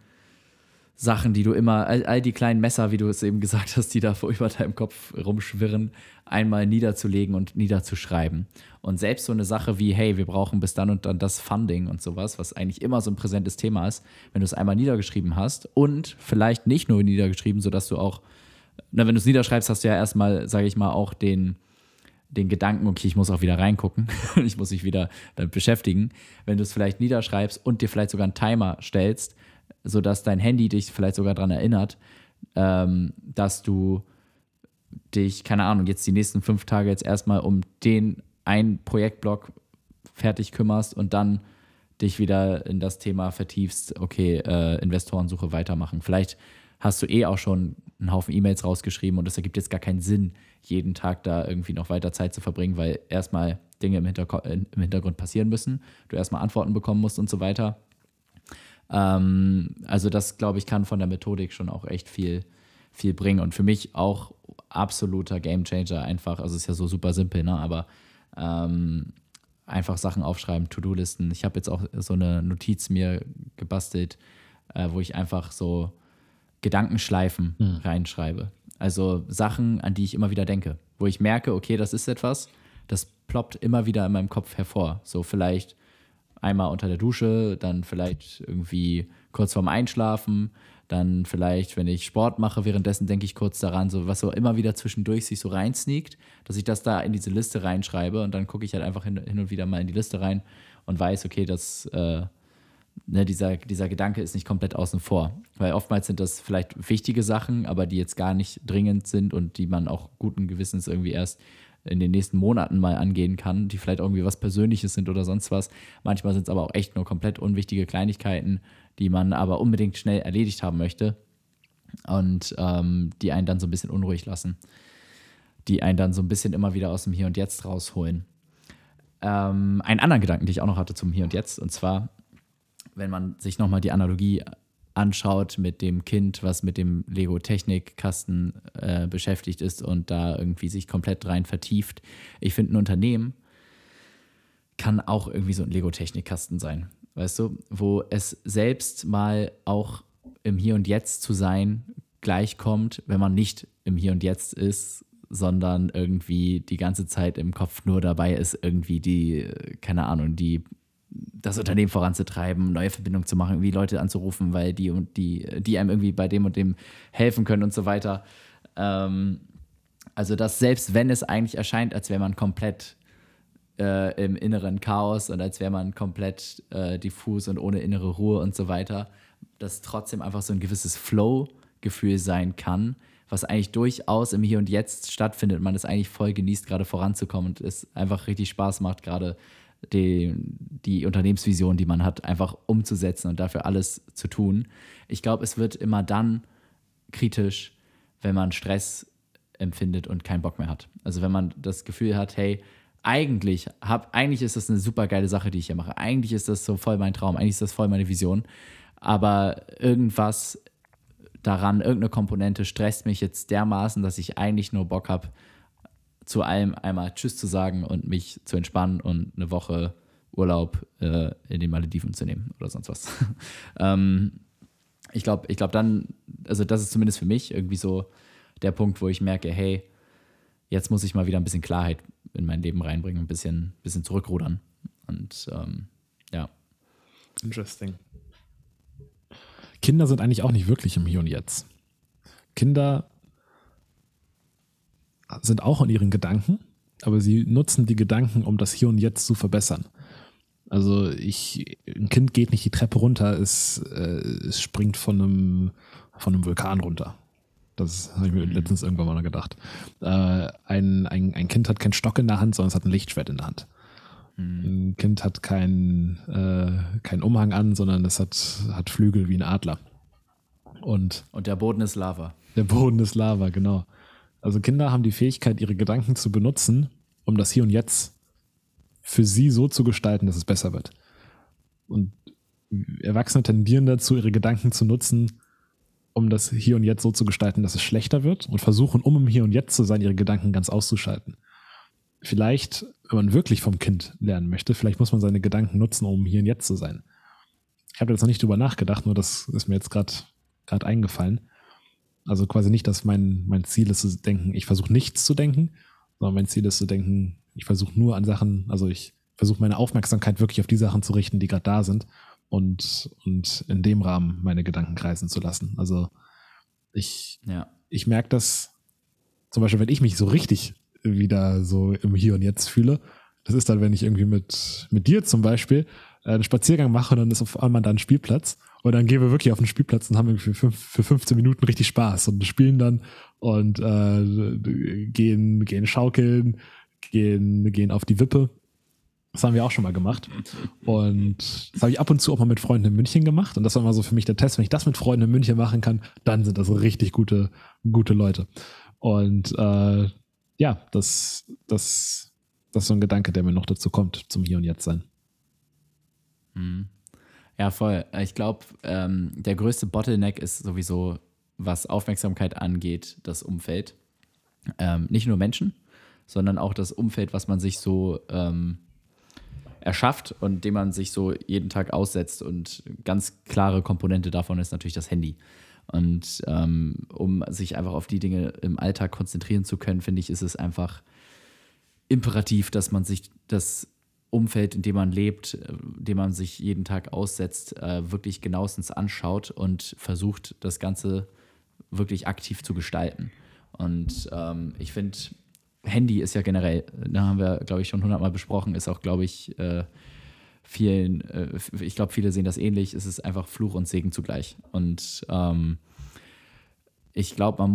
Sachen, die du immer, all, all die kleinen Messer, wie du es eben gesagt hast, die da vor über deinem Kopf rumschwirren, einmal niederzulegen und niederzuschreiben. Und selbst so eine Sache wie, hey, wir brauchen bis dann und dann das Funding und sowas, was eigentlich immer so ein präsentes Thema ist, wenn du es einmal niedergeschrieben hast und vielleicht nicht nur niedergeschrieben, sodass du auch, na, wenn du es niederschreibst, hast du ja erstmal, sage ich mal, auch den, den Gedanken, okay, ich muss auch wieder reingucken, ich muss mich wieder damit beschäftigen. Wenn du es vielleicht niederschreibst und dir vielleicht sogar einen Timer stellst, sodass dein Handy dich vielleicht sogar daran erinnert, ähm, dass du dich, keine Ahnung, jetzt die nächsten fünf Tage jetzt erstmal um den einen Projektblock fertig kümmerst und dann dich wieder in das Thema vertiefst, okay, äh, Investorensuche weitermachen. Vielleicht hast du eh auch schon einen Haufen E-Mails rausgeschrieben und es ergibt jetzt gar keinen Sinn, jeden Tag da irgendwie noch weiter Zeit zu verbringen, weil erstmal Dinge im, Hinterko im Hintergrund passieren müssen, du erstmal Antworten bekommen musst und so weiter. Ähm, also das, glaube ich, kann von der Methodik schon auch echt viel, viel bringen und für mich auch absoluter Gamechanger einfach, also es ist ja so super simpel, ne? aber ähm, einfach Sachen aufschreiben, To-Do-Listen. Ich habe jetzt auch so eine Notiz mir gebastelt, äh, wo ich einfach so Gedankenschleifen mhm. reinschreibe. Also Sachen, an die ich immer wieder denke, wo ich merke, okay, das ist etwas, das ploppt immer wieder in meinem Kopf hervor. So vielleicht einmal unter der Dusche, dann vielleicht irgendwie kurz vorm Einschlafen, dann vielleicht, wenn ich Sport mache, währenddessen denke ich kurz daran, so was so immer wieder zwischendurch sich so reinsneakt, dass ich das da in diese Liste reinschreibe und dann gucke ich halt einfach hin, hin, und wieder mal in die Liste rein und weiß, okay, dass äh, ne, dieser, dieser Gedanke ist nicht komplett außen vor. Weil oftmals sind das vielleicht wichtige Sachen, aber die jetzt gar nicht dringend sind und die man auch guten Gewissens irgendwie erst in den nächsten Monaten mal angehen kann, die vielleicht irgendwie was Persönliches sind oder sonst was. Manchmal sind es aber auch echt nur komplett unwichtige Kleinigkeiten, die man aber unbedingt schnell erledigt haben möchte und ähm, die einen dann so ein bisschen unruhig lassen, die einen dann so ein bisschen immer wieder aus dem Hier und Jetzt rausholen. Ähm, einen anderen Gedanken, den ich auch noch hatte zum Hier und Jetzt, und zwar, wenn man sich nochmal die Analogie anschaut mit dem Kind, was mit dem Lego-Technikkasten äh, beschäftigt ist und da irgendwie sich komplett rein vertieft. Ich finde, ein Unternehmen kann auch irgendwie so ein Lego-Technikkasten sein, weißt du, wo es selbst mal auch im Hier und Jetzt zu sein gleichkommt, wenn man nicht im Hier und Jetzt ist, sondern irgendwie die ganze Zeit im Kopf nur dabei ist, irgendwie die, keine Ahnung, die das Unternehmen voranzutreiben, neue Verbindungen zu machen, irgendwie Leute anzurufen, weil die und die, die einem irgendwie bei dem und dem helfen können und so weiter. Ähm, also, dass selbst wenn es eigentlich erscheint, als wäre man komplett äh, im inneren Chaos und als wäre man komplett äh, diffus und ohne innere Ruhe und so weiter, dass trotzdem einfach so ein gewisses Flow-Gefühl sein kann, was eigentlich durchaus im Hier und Jetzt stattfindet. Man es eigentlich voll genießt, gerade voranzukommen und es einfach richtig Spaß macht, gerade die, die Unternehmensvision, die man hat, einfach umzusetzen und dafür alles zu tun. Ich glaube, es wird immer dann kritisch, wenn man Stress empfindet und keinen Bock mehr hat. Also wenn man das Gefühl hat, hey, eigentlich, hab, eigentlich ist das eine super geile Sache, die ich hier mache. Eigentlich ist das so voll mein Traum, eigentlich ist das voll meine Vision. Aber irgendwas daran, irgendeine Komponente stresst mich jetzt dermaßen, dass ich eigentlich nur Bock habe, zu allem einmal Tschüss zu sagen und mich zu entspannen und eine Woche Urlaub äh, in den Malediven zu nehmen oder sonst was. ähm, ich glaube, ich glaube dann, also das ist zumindest für mich irgendwie so der Punkt, wo ich merke, hey, jetzt muss ich mal wieder ein bisschen Klarheit in mein Leben reinbringen, ein bisschen, bisschen zurückrudern. Und ähm, ja. Interesting. Kinder sind eigentlich auch nicht wirklich im Hier und Jetzt. Kinder sind auch in ihren Gedanken, aber sie nutzen die Gedanken, um das Hier und Jetzt zu verbessern. Also ich, ein Kind geht nicht die Treppe runter, es, äh, es springt von einem, von einem Vulkan runter. Das habe ich mir letztens irgendwann mal gedacht. Äh, ein, ein, ein Kind hat keinen Stock in der Hand, sondern es hat ein Lichtschwert in der Hand. Mhm. Ein Kind hat keinen äh, kein Umhang an, sondern es hat, hat Flügel wie ein Adler. Und, Und der Boden ist Lava. Der Boden ist Lava, genau. Also Kinder haben die Fähigkeit, ihre Gedanken zu benutzen, um das Hier und Jetzt für sie so zu gestalten, dass es besser wird. Und Erwachsene tendieren dazu, ihre Gedanken zu nutzen, um das Hier und Jetzt so zu gestalten, dass es schlechter wird und versuchen, um im Hier und Jetzt zu sein, ihre Gedanken ganz auszuschalten. Vielleicht, wenn man wirklich vom Kind lernen möchte, vielleicht muss man seine Gedanken nutzen, um Hier und Jetzt zu sein. Ich habe jetzt noch nicht drüber nachgedacht, nur das ist mir jetzt gerade eingefallen. Also quasi nicht, dass mein, mein Ziel ist zu denken, ich versuche nichts zu denken, sondern mein Ziel ist zu denken, ich versuche nur an Sachen, also ich versuche meine Aufmerksamkeit wirklich auf die Sachen zu richten, die gerade da sind und, und in dem Rahmen meine Gedanken kreisen zu lassen. Also ich, ja. ich merke das zum Beispiel, wenn ich mich so richtig wieder so im Hier und Jetzt fühle, das ist dann, wenn ich irgendwie mit, mit dir zum Beispiel einen Spaziergang mache und dann ist auf einmal da ein Spielplatz und dann gehen wir wirklich auf den Spielplatz und haben für, fünf, für 15 Minuten richtig Spaß und spielen dann und äh, gehen, gehen schaukeln, gehen, gehen auf die Wippe. Das haben wir auch schon mal gemacht. Und das habe ich ab und zu auch mal mit Freunden in München gemacht. Und das war mal so für mich der Test. Wenn ich das mit Freunden in München machen kann, dann sind das richtig gute, gute Leute. Und äh, ja, das, das, das ist so ein Gedanke, der mir noch dazu kommt, zum Hier und Jetzt sein. Mhm. Ja, voll. Ich glaube, ähm, der größte Bottleneck ist sowieso, was Aufmerksamkeit angeht, das Umfeld. Ähm, nicht nur Menschen, sondern auch das Umfeld, was man sich so ähm, erschafft und dem man sich so jeden Tag aussetzt. Und ganz klare Komponente davon ist natürlich das Handy. Und ähm, um sich einfach auf die Dinge im Alltag konzentrieren zu können, finde ich, ist es einfach imperativ, dass man sich das Umfeld, in dem man lebt, äh, dem man sich jeden Tag aussetzt, äh, wirklich genauestens anschaut und versucht, das Ganze wirklich aktiv zu gestalten. Und ähm, ich finde, Handy ist ja generell, da haben wir, glaube ich, schon hundertmal besprochen, ist auch, glaube ich, äh, vielen, äh, ich glaube, viele sehen das ähnlich, es ist einfach Fluch und Segen zugleich. Und ähm, ich glaube,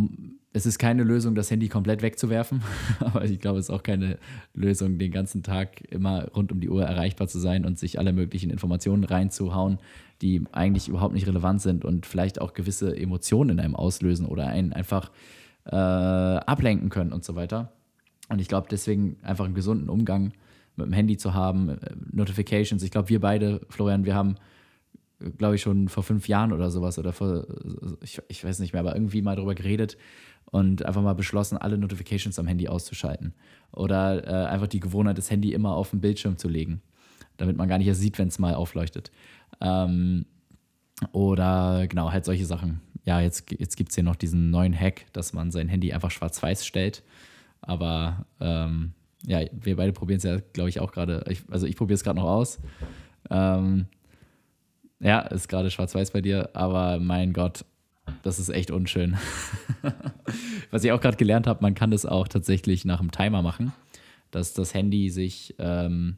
es ist keine Lösung, das Handy komplett wegzuwerfen, aber ich glaube, es ist auch keine Lösung, den ganzen Tag immer rund um die Uhr erreichbar zu sein und sich alle möglichen Informationen reinzuhauen, die eigentlich überhaupt nicht relevant sind und vielleicht auch gewisse Emotionen in einem auslösen oder einen einfach äh, ablenken können und so weiter. Und ich glaube, deswegen einfach einen gesunden Umgang mit dem Handy zu haben, äh, Notifications. Ich glaube, wir beide, Florian, wir haben glaube ich, schon vor fünf Jahren oder sowas oder vor, ich, ich weiß nicht mehr, aber irgendwie mal darüber geredet, und einfach mal beschlossen, alle Notifications am Handy auszuschalten. Oder äh, einfach die Gewohnheit, das Handy immer auf den Bildschirm zu legen, damit man gar nicht erst sieht, wenn es mal aufleuchtet. Ähm, oder genau, halt solche Sachen. Ja, jetzt, jetzt gibt es hier noch diesen neuen Hack, dass man sein Handy einfach schwarz-weiß stellt. Aber ähm, ja, wir beide probieren es ja, glaube ich, auch gerade. Also ich probiere es gerade noch aus. Ähm, ja, ist gerade schwarz-weiß bei dir, aber mein Gott, das ist echt unschön. Was ich auch gerade gelernt habe, man kann das auch tatsächlich nach einem Timer machen, dass das Handy sich ähm,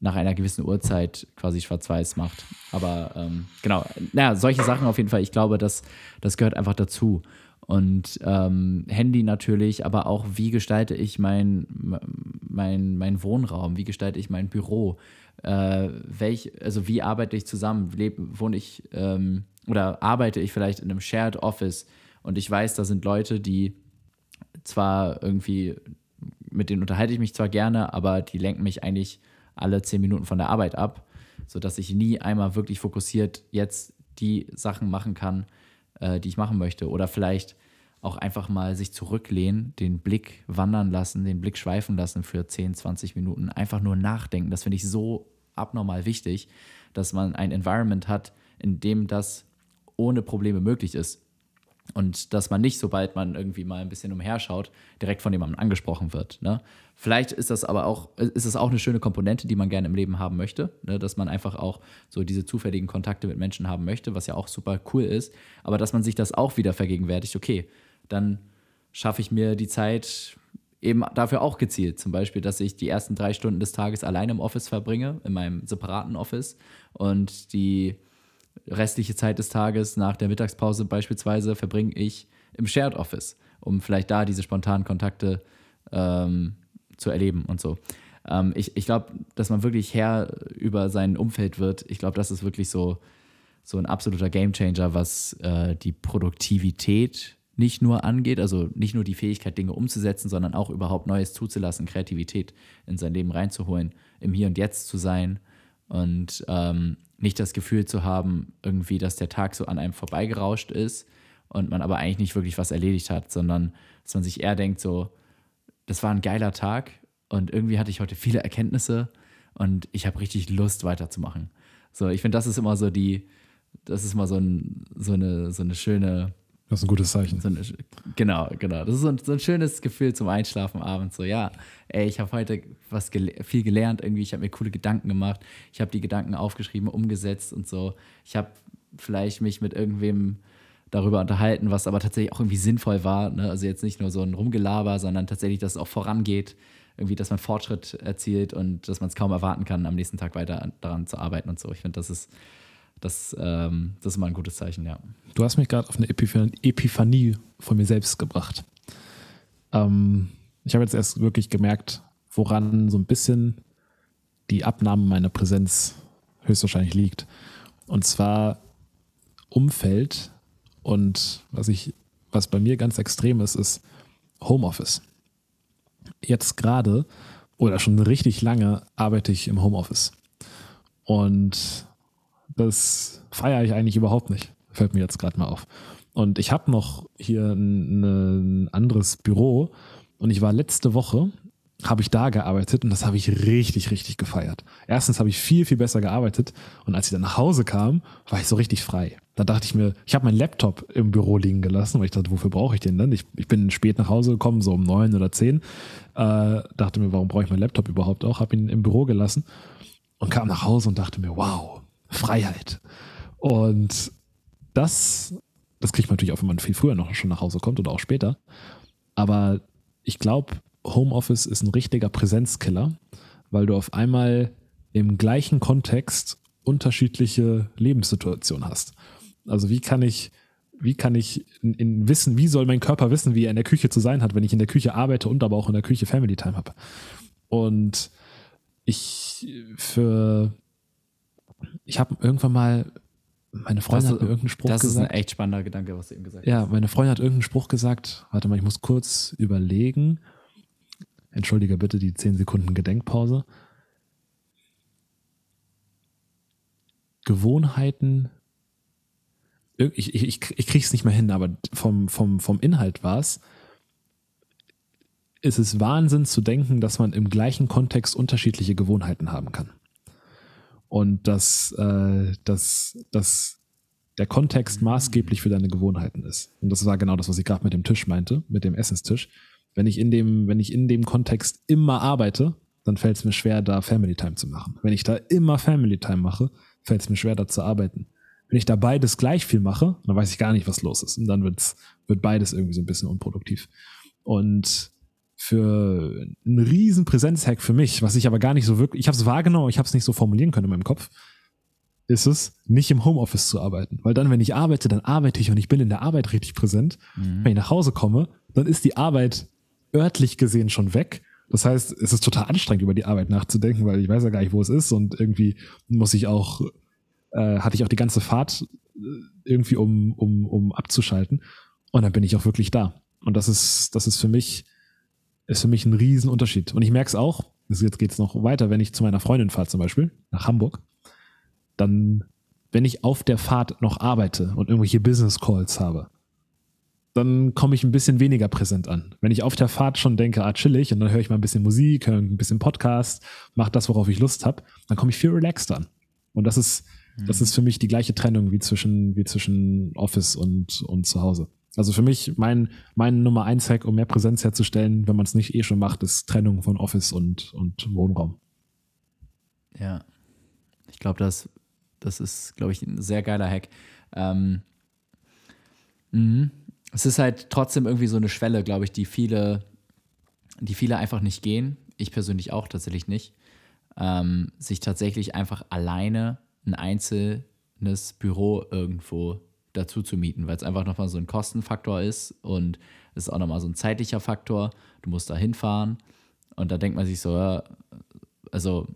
nach einer gewissen Uhrzeit quasi schwarz-weiß macht. Aber ähm, genau, naja, solche Sachen auf jeden Fall. Ich glaube, das, das gehört einfach dazu. Und ähm, Handy natürlich, aber auch, wie gestalte ich mein, mein, mein Wohnraum, wie gestalte ich mein Büro, äh, welch, also wie arbeite ich zusammen, lebe, wohne ich ähm, oder arbeite ich vielleicht in einem Shared Office und ich weiß, da sind Leute, die zwar irgendwie, mit denen unterhalte ich mich zwar gerne, aber die lenken mich eigentlich alle zehn Minuten von der Arbeit ab, sodass ich nie einmal wirklich fokussiert jetzt die Sachen machen kann, äh, die ich machen möchte. Oder vielleicht auch einfach mal sich zurücklehnen, den Blick wandern lassen, den Blick schweifen lassen für 10, 20 Minuten, einfach nur nachdenken. Das finde ich so abnormal wichtig, dass man ein Environment hat, in dem das ohne Probleme möglich ist. Und dass man nicht, sobald man irgendwie mal ein bisschen umherschaut, direkt von jemandem angesprochen wird. Ne? Vielleicht ist das aber auch, ist es auch eine schöne Komponente, die man gerne im Leben haben möchte, ne? dass man einfach auch so diese zufälligen Kontakte mit Menschen haben möchte, was ja auch super cool ist. Aber dass man sich das auch wieder vergegenwärtigt, okay, dann schaffe ich mir die Zeit eben dafür auch gezielt. Zum Beispiel, dass ich die ersten drei Stunden des Tages alleine im Office verbringe, in meinem separaten Office und die restliche Zeit des Tages nach der Mittagspause beispielsweise verbringe ich im Shared Office, um vielleicht da diese spontanen Kontakte ähm, zu erleben und so. ähm, ich, ich glaube, dass man wirklich Herr über sein Umfeld wird. Ich glaube, das ist wirklich so, so ein absoluter Gamechanger, was äh, die Produktivität nicht nur angeht, also nicht nur die Fähigkeit, Dinge umzusetzen, sondern auch überhaupt Neues zuzulassen, Kreativität in sein Leben reinzuholen, im Hier und Jetzt zu sein und ähm, nicht das Gefühl zu haben, irgendwie, dass der Tag so an einem vorbeigerauscht ist und man aber eigentlich nicht wirklich was erledigt hat, sondern dass man sich eher denkt, so, das war ein geiler Tag und irgendwie hatte ich heute viele Erkenntnisse und ich habe richtig Lust weiterzumachen. So, ich finde, das ist immer so die, das ist mal so, ein, so, eine, so eine schöne. Das ist ein gutes Zeichen. So eine, genau, genau. Das ist so ein, so ein, schönes Gefühl zum Einschlafen abends. So, ja, ey, ich habe heute was gele viel gelernt irgendwie. Ich habe mir coole Gedanken gemacht. Ich habe die Gedanken aufgeschrieben, umgesetzt und so. Ich habe vielleicht mich mit irgendwem darüber unterhalten, was aber tatsächlich auch irgendwie sinnvoll war. Ne? Also jetzt nicht nur so ein Rumgelaber, sondern tatsächlich, dass es auch vorangeht. Irgendwie, dass man Fortschritt erzielt und dass man es kaum erwarten kann, am nächsten Tag weiter daran zu arbeiten und so. Ich finde, das ist das, ähm, das ist mal ein gutes Zeichen, ja. Du hast mich gerade auf eine Epiphanie von mir selbst gebracht. Ähm, ich habe jetzt erst wirklich gemerkt, woran so ein bisschen die Abnahme meiner Präsenz höchstwahrscheinlich liegt. Und zwar Umfeld und was ich, was bei mir ganz extrem ist, ist Homeoffice. Jetzt gerade oder schon richtig lange arbeite ich im Homeoffice. Und das feiere ich eigentlich überhaupt nicht. Fällt mir jetzt gerade mal auf. Und ich habe noch hier ein, ein, anderes Büro und ich war letzte Woche, habe ich da gearbeitet und das habe ich richtig, richtig gefeiert. Erstens habe ich viel, viel besser gearbeitet und als ich dann nach Hause kam, war ich so richtig frei. Da dachte ich mir, ich habe meinen Laptop im Büro liegen gelassen, weil ich dachte, wofür brauche ich den denn? Ich, ich bin spät nach Hause gekommen, so um neun oder zehn. Äh, dachte mir, warum brauche ich meinen Laptop überhaupt auch? Habe ihn im Büro gelassen und kam nach Hause und dachte mir, wow, Freiheit. Und das, das kriegt man natürlich auch, wenn man viel früher noch schon nach Hause kommt oder auch später. Aber ich glaube, Homeoffice ist ein richtiger Präsenzkiller, weil du auf einmal im gleichen Kontext unterschiedliche Lebenssituationen hast. Also wie kann ich, wie kann ich in, in wissen, wie soll mein Körper wissen, wie er in der Küche zu sein hat, wenn ich in der Küche arbeite und aber auch in der Küche Family Time habe? Und ich für ich habe irgendwann mal, meine Freundin das, hat mir irgendeinen Spruch gesagt. Das ist ein echt spannender Gedanke, was du eben gesagt hast. Ja, meine Freundin hat irgendeinen Spruch gesagt. Warte mal, ich muss kurz überlegen. Entschuldige bitte die 10 Sekunden Gedenkpause. Gewohnheiten. Ich, ich, ich, ich kriege es nicht mehr hin, aber vom, vom, vom Inhalt war es. Es ist Wahnsinn zu denken, dass man im gleichen Kontext unterschiedliche Gewohnheiten haben kann und dass, äh, dass, dass der Kontext maßgeblich für deine Gewohnheiten ist. Und das war genau das, was ich gerade mit dem Tisch meinte, mit dem Essenstisch. Wenn ich in dem, wenn ich in dem Kontext immer arbeite, dann fällt es mir schwer, da Family Time zu machen. Wenn ich da immer Family Time mache, fällt es mir schwer, da zu arbeiten. Wenn ich da beides gleich viel mache, dann weiß ich gar nicht, was los ist. Und dann wird's, wird beides irgendwie so ein bisschen unproduktiv. Und für einen riesen Präsenzhack für mich, was ich aber gar nicht so wirklich, ich habe es wahrgenommen, ich habe es nicht so formulieren können in meinem Kopf, ist es, nicht im Homeoffice zu arbeiten. Weil dann, wenn ich arbeite, dann arbeite ich und ich bin in der Arbeit richtig präsent. Mhm. Wenn ich nach Hause komme, dann ist die Arbeit örtlich gesehen schon weg. Das heißt, es ist total anstrengend, über die Arbeit nachzudenken, weil ich weiß ja gar nicht, wo es ist und irgendwie muss ich auch, äh, hatte ich auch die ganze Fahrt äh, irgendwie, um, um, um abzuschalten. Und dann bin ich auch wirklich da. Und das ist, das ist für mich ist für mich ein Riesenunterschied. Und ich merke es auch, jetzt geht es noch weiter, wenn ich zu meiner Freundin fahre zum Beispiel, nach Hamburg, dann, wenn ich auf der Fahrt noch arbeite und irgendwelche Business Calls habe, dann komme ich ein bisschen weniger präsent an. Wenn ich auf der Fahrt schon denke, ah, chillig, und dann höre ich mal ein bisschen Musik, höre ein bisschen Podcast, mache das, worauf ich Lust habe, dann komme ich viel relaxed an. Und das ist, mhm. das ist für mich die gleiche Trennung wie zwischen, wie zwischen Office und, und zu Hause. Also für mich, mein, mein Nummer eins Hack, um mehr Präsenz herzustellen, wenn man es nicht eh schon macht, ist Trennung von Office und, und Wohnraum. Ja. Ich glaube, das, das ist, glaube ich, ein sehr geiler Hack. Ähm, mh. Es ist halt trotzdem irgendwie so eine Schwelle, glaube ich, die viele, die viele einfach nicht gehen. Ich persönlich auch tatsächlich nicht. Ähm, sich tatsächlich einfach alleine ein einzelnes Büro irgendwo dazu zu mieten, weil es einfach nochmal so ein Kostenfaktor ist und es ist auch nochmal so ein zeitlicher Faktor. Du musst da hinfahren Und da denkt man sich so, ja, also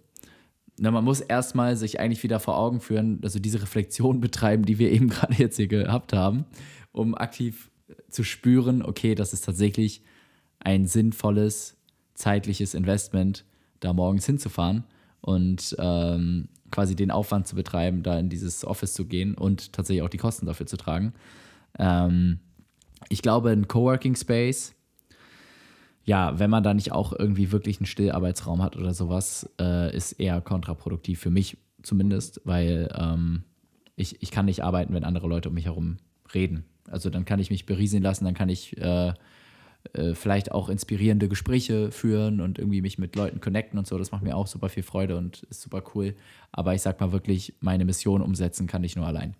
na, man muss erstmal sich eigentlich wieder vor Augen führen, also diese Reflexion betreiben, die wir eben gerade jetzt hier gehabt haben, um aktiv zu spüren, okay, das ist tatsächlich ein sinnvolles zeitliches Investment, da morgens hinzufahren und ähm, quasi den Aufwand zu betreiben, da in dieses Office zu gehen und tatsächlich auch die Kosten dafür zu tragen. Ähm, ich glaube, ein Coworking Space, ja, wenn man da nicht auch irgendwie wirklich einen Stillarbeitsraum hat oder sowas, äh, ist eher kontraproduktiv für mich zumindest, weil ähm, ich, ich kann nicht arbeiten, wenn andere Leute um mich herum reden. Also dann kann ich mich berieseln lassen, dann kann ich äh, äh, vielleicht auch inspirierende Gespräche führen und irgendwie mich mit Leuten connecten und so. Das macht mir auch super viel Freude und ist super cool. Aber ich sag mal wirklich, meine Mission umsetzen kann ich nur allein.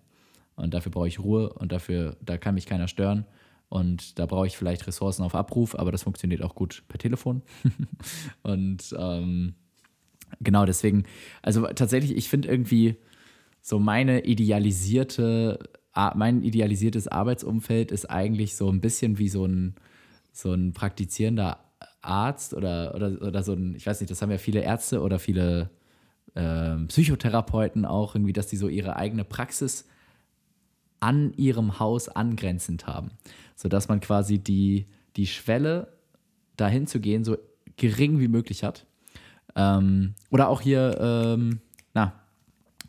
Und dafür brauche ich Ruhe und dafür, da kann mich keiner stören. Und da brauche ich vielleicht Ressourcen auf Abruf, aber das funktioniert auch gut per Telefon. und ähm, genau deswegen, also tatsächlich, ich finde irgendwie so meine idealisierte, mein idealisiertes Arbeitsumfeld ist eigentlich so ein bisschen wie so ein, so ein praktizierender Arzt oder, oder, oder so ein, ich weiß nicht, das haben ja viele Ärzte oder viele äh, Psychotherapeuten auch, irgendwie, dass die so ihre eigene Praxis an ihrem Haus angrenzend haben, sodass man quasi die, die Schwelle dahin zu gehen so gering wie möglich hat. Ähm, oder auch hier, ähm, na,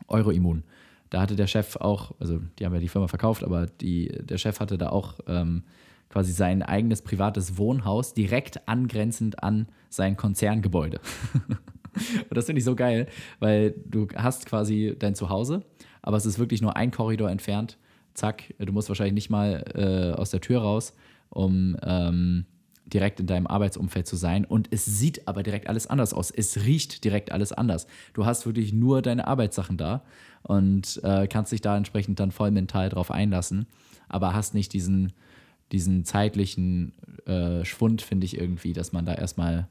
Euroimmun. Da hatte der Chef auch, also die haben ja die Firma verkauft, aber die, der Chef hatte da auch ähm, quasi sein eigenes privates Wohnhaus direkt angrenzend an sein Konzerngebäude. Und das finde ich so geil, weil du hast quasi dein Zuhause, aber es ist wirklich nur ein Korridor entfernt. Zack, du musst wahrscheinlich nicht mal äh, aus der Tür raus, um ähm, direkt in deinem Arbeitsumfeld zu sein. Und es sieht aber direkt alles anders aus. Es riecht direkt alles anders. Du hast wirklich nur deine Arbeitssachen da und äh, kannst dich da entsprechend dann voll mental drauf einlassen, aber hast nicht diesen diesen zeitlichen äh, Schwund, finde ich irgendwie, dass man da erstmal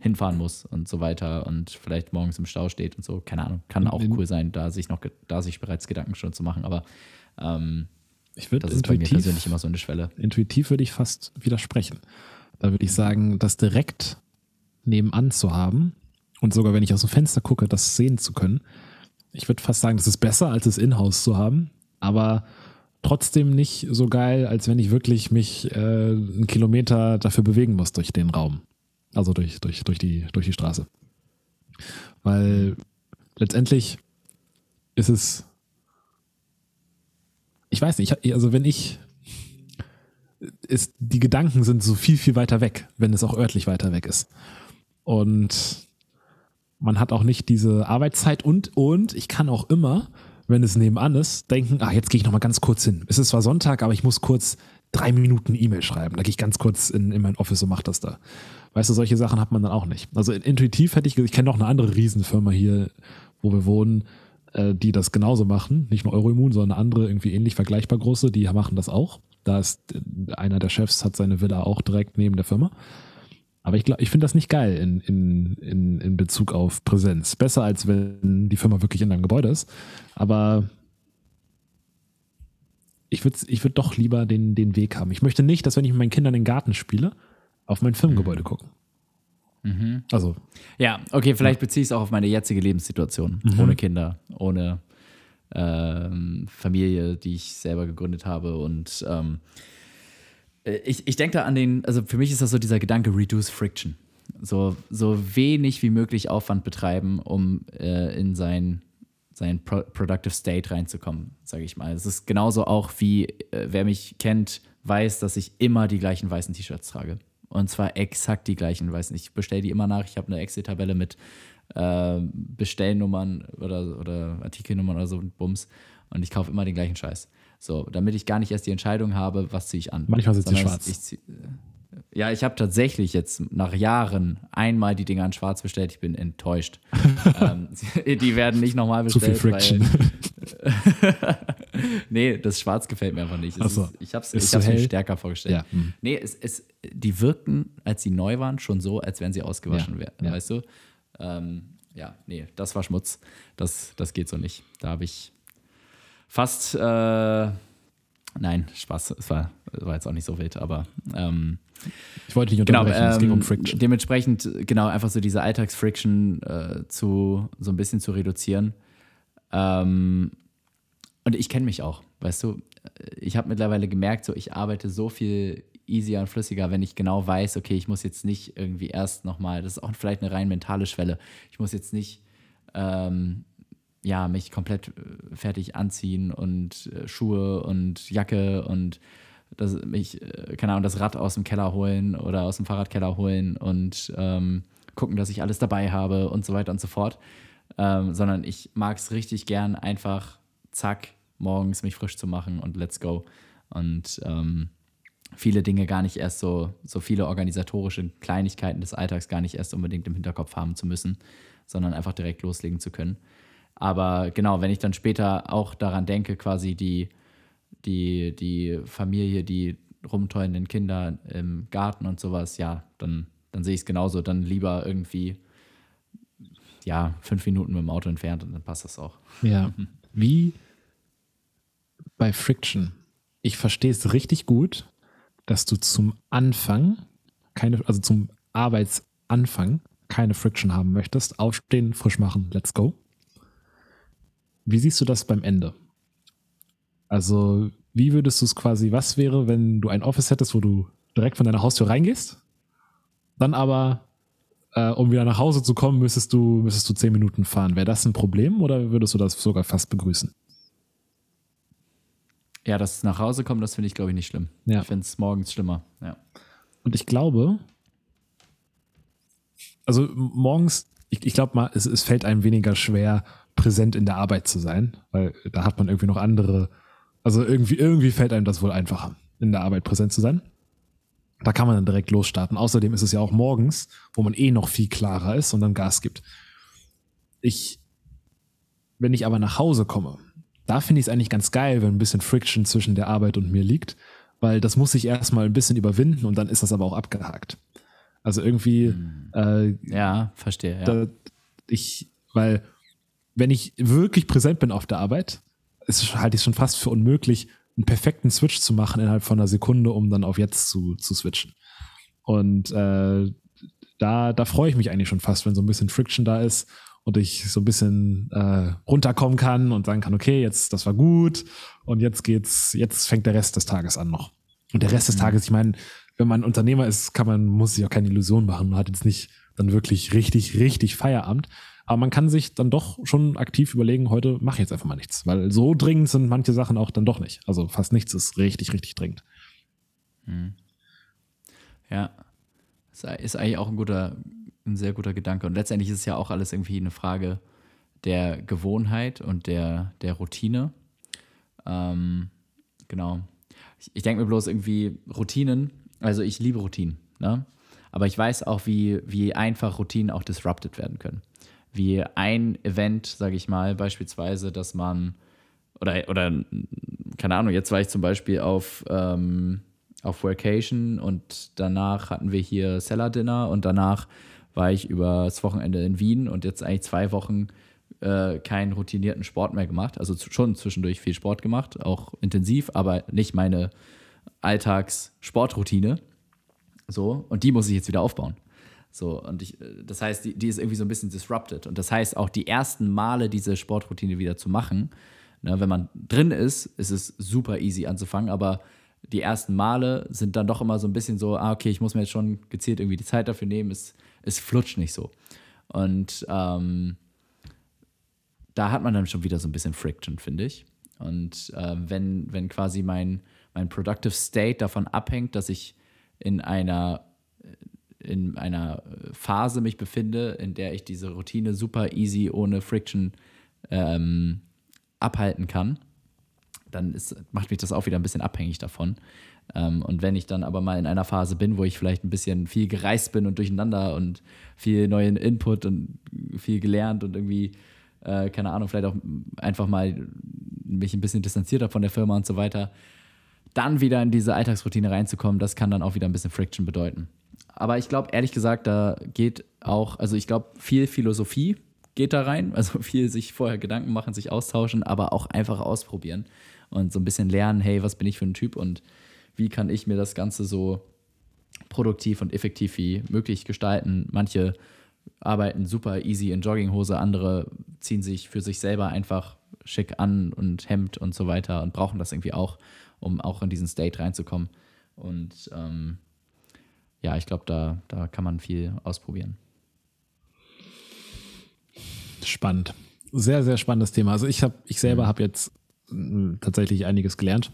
hinfahren muss und so weiter und vielleicht morgens im Stau steht und so. Keine Ahnung. Kann auch cool sein, da sich noch, da sich bereits Gedanken schon zu machen, aber ähm, ich würde das ist bei mir persönlich immer so eine Schwelle. Intuitiv würde ich fast widersprechen. Da würde ich sagen, das direkt nebenan zu haben und sogar wenn ich aus dem Fenster gucke, das sehen zu können. Ich würde fast sagen, das ist besser, als es in-house zu haben. Aber trotzdem nicht so geil, als wenn ich wirklich mich äh, einen Kilometer dafür bewegen muss durch den Raum. Also durch, durch, durch, die, durch die Straße. Weil letztendlich ist es. Ich weiß nicht, also wenn ich. Ist, die Gedanken sind so viel, viel weiter weg, wenn es auch örtlich weiter weg ist. Und man hat auch nicht diese Arbeitszeit und, und ich kann auch immer wenn es nebenan ist, denken, ah, jetzt gehe ich noch mal ganz kurz hin. Es ist zwar Sonntag, aber ich muss kurz drei Minuten E-Mail schreiben. Da gehe ich ganz kurz in, in mein Office und mache das da. Weißt du, solche Sachen hat man dann auch nicht. Also intuitiv hätte ich, ich kenne noch eine andere Riesenfirma hier, wo wir wohnen, äh, die das genauso machen. Nicht nur Euroimmun, sondern andere irgendwie ähnlich vergleichbar große, die machen das auch. Da ist äh, einer der Chefs hat seine Villa auch direkt neben der Firma. Aber ich glaube, ich finde das nicht geil in, in, in, in Bezug auf Präsenz. Besser als wenn die Firma wirklich in einem Gebäude ist. Aber ich würde ich würd doch lieber den, den Weg haben. Ich möchte nicht, dass wenn ich mit meinen Kindern in den Garten spiele, auf mein Firmengebäude gucken. Mhm. Also. Ja, okay, vielleicht beziehe ich es auch auf meine jetzige Lebenssituation. Mhm. Ohne Kinder, ohne ähm, Familie, die ich selber gegründet habe und ähm, äh, ich, ich denke da an den, also für mich ist das so dieser Gedanke Reduce Friction. So, so wenig wie möglich Aufwand betreiben, um äh, in sein, sein Pro Productive State reinzukommen, sage ich mal. Es ist genauso auch wie, äh, wer mich kennt, weiß, dass ich immer die gleichen weißen T-Shirts trage. Und zwar exakt die gleichen weißen. Ich bestelle die immer nach. Ich habe eine Excel-Tabelle mit äh, Bestellnummern oder, oder Artikelnummern oder so Bums. Und ich kaufe immer den gleichen Scheiß. So, damit ich gar nicht erst die Entscheidung habe, was ziehe ich an. Manchmal sitzt sie schwarz. Ich zieh, ja, ich habe tatsächlich jetzt nach Jahren einmal die Dinger in schwarz bestellt. Ich bin enttäuscht. ähm, die werden nicht nochmal bestellt. Zu viel Friction. Weil, nee, das Schwarz gefällt mir einfach nicht. So. Ist, ich habe es mir stärker vorgestellt. Ja. Hm. Nee, es, es, die wirkten, als sie neu waren, schon so, als wären sie ausgewaschen ja. wären. Ja. Weißt du? Ähm, ja, nee, das war Schmutz. Das, das geht so nicht. Da habe ich fast, äh, Nein, Spaß. Es war, war jetzt auch nicht so wild, aber ähm, Ich wollte nicht genau, unterbrechen, es ging um ähm, Friction. dementsprechend genau einfach so diese Alltagsfriction äh, zu so ein bisschen zu reduzieren. Ähm, und ich kenne mich auch, weißt du. Ich habe mittlerweile gemerkt, so ich arbeite so viel easier und flüssiger, wenn ich genau weiß, okay, ich muss jetzt nicht irgendwie erst nochmal, das ist auch vielleicht eine rein mentale Schwelle. Ich muss jetzt nicht ähm, ja, mich komplett äh, fertig anziehen und äh, Schuhe und Jacke und das, mich, äh, keine Ahnung, das Rad aus dem Keller holen oder aus dem Fahrradkeller holen und ähm, gucken, dass ich alles dabei habe und so weiter und so fort. Ähm, sondern ich mag es richtig gern, einfach zack, morgens mich frisch zu machen und let's go. Und ähm, viele Dinge gar nicht erst so, so viele organisatorische Kleinigkeiten des Alltags gar nicht erst unbedingt im Hinterkopf haben zu müssen, sondern einfach direkt loslegen zu können. Aber genau, wenn ich dann später auch daran denke, quasi die, die, die Familie, die rumtollenden Kinder im Garten und sowas, ja, dann, dann sehe ich es genauso. Dann lieber irgendwie, ja, fünf Minuten mit dem Auto entfernt und dann passt das auch. Ja. Wie bei Friction. Ich verstehe es richtig gut, dass du zum Anfang keine, also zum Arbeitsanfang keine Friction haben möchtest. Aufstehen, frisch machen, let's go. Wie siehst du das beim Ende? Also, wie würdest du es quasi, was wäre, wenn du ein Office hättest, wo du direkt von deiner Haustür reingehst, dann aber, äh, um wieder nach Hause zu kommen, müsstest du, müsstest du zehn Minuten fahren. Wäre das ein Problem oder würdest du das sogar fast begrüßen? Ja, das nach Hause kommen, das finde ich, glaube ich, nicht schlimm. Ja. Ich finde es morgens schlimmer. Ja. Und ich glaube, also morgens, ich, ich glaube mal, es, es fällt einem weniger schwer, präsent in der Arbeit zu sein, weil da hat man irgendwie noch andere, also irgendwie, irgendwie fällt einem das wohl einfacher, in der Arbeit präsent zu sein. Da kann man dann direkt losstarten. Außerdem ist es ja auch morgens, wo man eh noch viel klarer ist und dann Gas gibt. Ich, wenn ich aber nach Hause komme, da finde ich es eigentlich ganz geil, wenn ein bisschen Friction zwischen der Arbeit und mir liegt, weil das muss ich erstmal ein bisschen überwinden und dann ist das aber auch abgehakt. Also irgendwie, äh, Ja, verstehe. Ja. da, ich, weil wenn ich wirklich präsent bin auf der Arbeit, ist, halte ich es schon fast für unmöglich, einen perfekten Switch zu machen innerhalb von einer Sekunde, um dann auf jetzt zu, zu switchen. Und äh, da, da freue ich mich eigentlich schon fast, wenn so ein bisschen Friction da ist und ich so ein bisschen äh, runterkommen kann und sagen kann, okay, jetzt, das war gut und jetzt geht's, jetzt fängt der Rest des Tages an noch. Und der Rest des Tages, ich meine, wenn man Unternehmer ist, kann man, muss sich auch keine Illusion machen. Man hat jetzt nicht dann wirklich richtig, richtig Feierabend. Aber man kann sich dann doch schon aktiv überlegen, heute mache ich jetzt einfach mal nichts. Weil so dringend sind manche Sachen auch dann doch nicht. Also fast nichts ist richtig, richtig dringend. Ja. Ist, ist eigentlich auch ein guter, ein sehr guter Gedanke. Und letztendlich ist es ja auch alles irgendwie eine Frage der Gewohnheit und der, der Routine. Ähm, genau. Ich, ich denke mir bloß irgendwie Routinen, also ich liebe Routinen, ne? Aber ich weiß auch, wie, wie einfach Routinen auch disrupted werden können. Wie ein Event, sage ich mal, beispielsweise, dass man oder, oder keine Ahnung, jetzt war ich zum Beispiel auf, ähm, auf Workation und danach hatten wir hier Cellar Dinner und danach war ich übers Wochenende in Wien und jetzt eigentlich zwei Wochen äh, keinen routinierten Sport mehr gemacht. Also schon zwischendurch viel Sport gemacht, auch intensiv, aber nicht meine Alltags-Sportroutine. So, und die muss ich jetzt wieder aufbauen. So, und ich, äh, das heißt, die, die ist irgendwie so ein bisschen disrupted. Und das heißt, auch die ersten Male diese Sportroutine wieder zu machen, ne, wenn man drin ist, ist es super easy anzufangen, aber die ersten Male sind dann doch immer so ein bisschen so, ah, okay, ich muss mir jetzt schon gezielt irgendwie die Zeit dafür nehmen, es, es flutscht nicht so. Und ähm, da hat man dann schon wieder so ein bisschen Friction, finde ich. Und äh, wenn, wenn quasi mein, mein Productive State davon abhängt, dass ich in einer, in einer Phase mich befinde, in der ich diese Routine super easy ohne Friction ähm, abhalten kann, dann ist, macht mich das auch wieder ein bisschen abhängig davon. Ähm, und wenn ich dann aber mal in einer Phase bin, wo ich vielleicht ein bisschen viel gereist bin und durcheinander und viel neuen Input und viel gelernt und irgendwie, äh, keine Ahnung, vielleicht auch einfach mal mich ein bisschen distanziert habe von der Firma und so weiter, dann wieder in diese Alltagsroutine reinzukommen, das kann dann auch wieder ein bisschen Friction bedeuten. Aber ich glaube, ehrlich gesagt, da geht auch, also ich glaube, viel Philosophie geht da rein, also viel sich vorher Gedanken machen, sich austauschen, aber auch einfach ausprobieren und so ein bisschen lernen, hey, was bin ich für ein Typ und wie kann ich mir das Ganze so produktiv und effektiv wie möglich gestalten. Manche arbeiten super easy in Jogginghose, andere ziehen sich für sich selber einfach schick an und Hemd und so weiter und brauchen das irgendwie auch, um auch in diesen State reinzukommen. Und ähm, ja, ich glaube, da, da kann man viel ausprobieren. Spannend. Sehr, sehr spannendes Thema. Also ich habe, ich selber habe jetzt äh, tatsächlich einiges gelernt.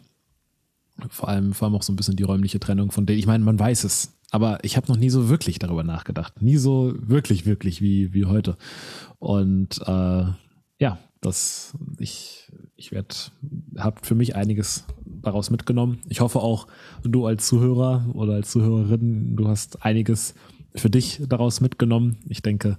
Vor allem, vor allem auch so ein bisschen die räumliche Trennung von denen. Ich meine, man weiß es, aber ich habe noch nie so wirklich darüber nachgedacht. Nie so wirklich, wirklich wie, wie heute. Und äh, ja, das, ich, ich werde, habe für mich einiges daraus mitgenommen. Ich hoffe auch, du als Zuhörer oder als Zuhörerin, du hast einiges für dich daraus mitgenommen. Ich denke,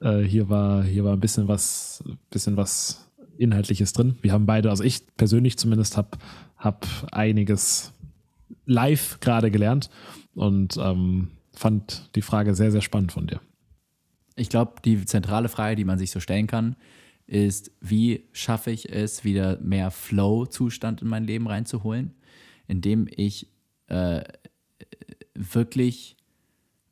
äh, hier war, hier war ein bisschen was, bisschen was Inhaltliches drin. Wir haben beide, also ich persönlich zumindest habe hab einiges live gerade gelernt und ähm, fand die Frage sehr, sehr spannend von dir. Ich glaube, die zentrale Frage, die man sich so stellen kann, ist, wie schaffe ich es, wieder mehr Flow-Zustand in mein Leben reinzuholen, indem ich äh, wirklich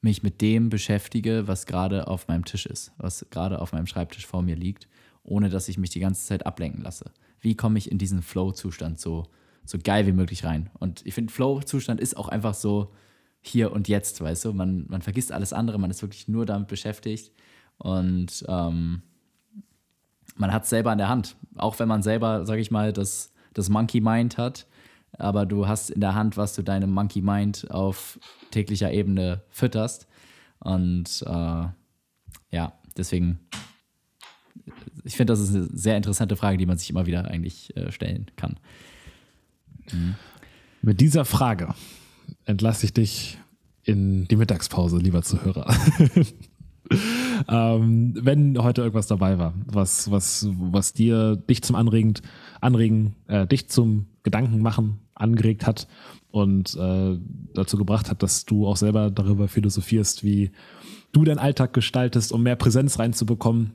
mich mit dem beschäftige, was gerade auf meinem Tisch ist, was gerade auf meinem Schreibtisch vor mir liegt ohne dass ich mich die ganze Zeit ablenken lasse. Wie komme ich in diesen Flow-Zustand so, so geil wie möglich rein? Und ich finde, Flow-Zustand ist auch einfach so hier und jetzt, weißt du? Man, man vergisst alles andere, man ist wirklich nur damit beschäftigt und ähm, man hat es selber in der Hand. Auch wenn man selber, sag ich mal, das, das Monkey Mind hat, aber du hast in der Hand, was du deinem Monkey Mind auf täglicher Ebene fütterst. Und äh, ja, deswegen ich finde, das ist eine sehr interessante Frage, die man sich immer wieder eigentlich äh, stellen kann. Mhm. Mit dieser Frage entlasse ich dich in die Mittagspause, lieber Zuhörer. ähm, wenn heute irgendwas dabei war, was, was, was dir dich zum Anregen, Anregen äh, dich zum Gedanken machen angeregt hat und äh, dazu gebracht hat, dass du auch selber darüber philosophierst, wie du deinen Alltag gestaltest, um mehr Präsenz reinzubekommen,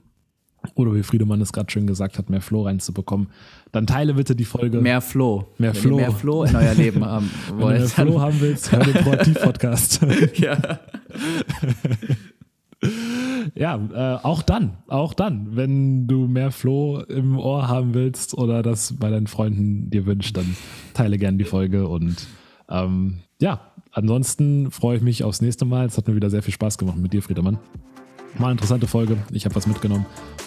oder wie Friedemann es gerade schön gesagt hat, mehr Flow reinzubekommen, dann teile bitte die Folge. Mehr Flow. Mehr Flow. mehr Flow in euer Leben haben wollt. Wenn du mehr Flow haben willst, hör den Proaktiv-Podcast. ja. Ja, äh, auch dann, auch dann, wenn du mehr Flow im Ohr haben willst oder das bei deinen Freunden dir wünscht, dann teile gerne die Folge und ähm, ja, ansonsten freue ich mich aufs nächste Mal. Es hat mir wieder sehr viel Spaß gemacht mit dir, Friedemann. Mal eine interessante Folge. Ich habe was mitgenommen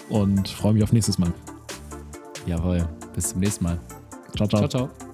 und freue mich auf nächstes Mal. Jawohl. Bis zum nächsten Mal. Ciao, ciao. Ciao, ciao.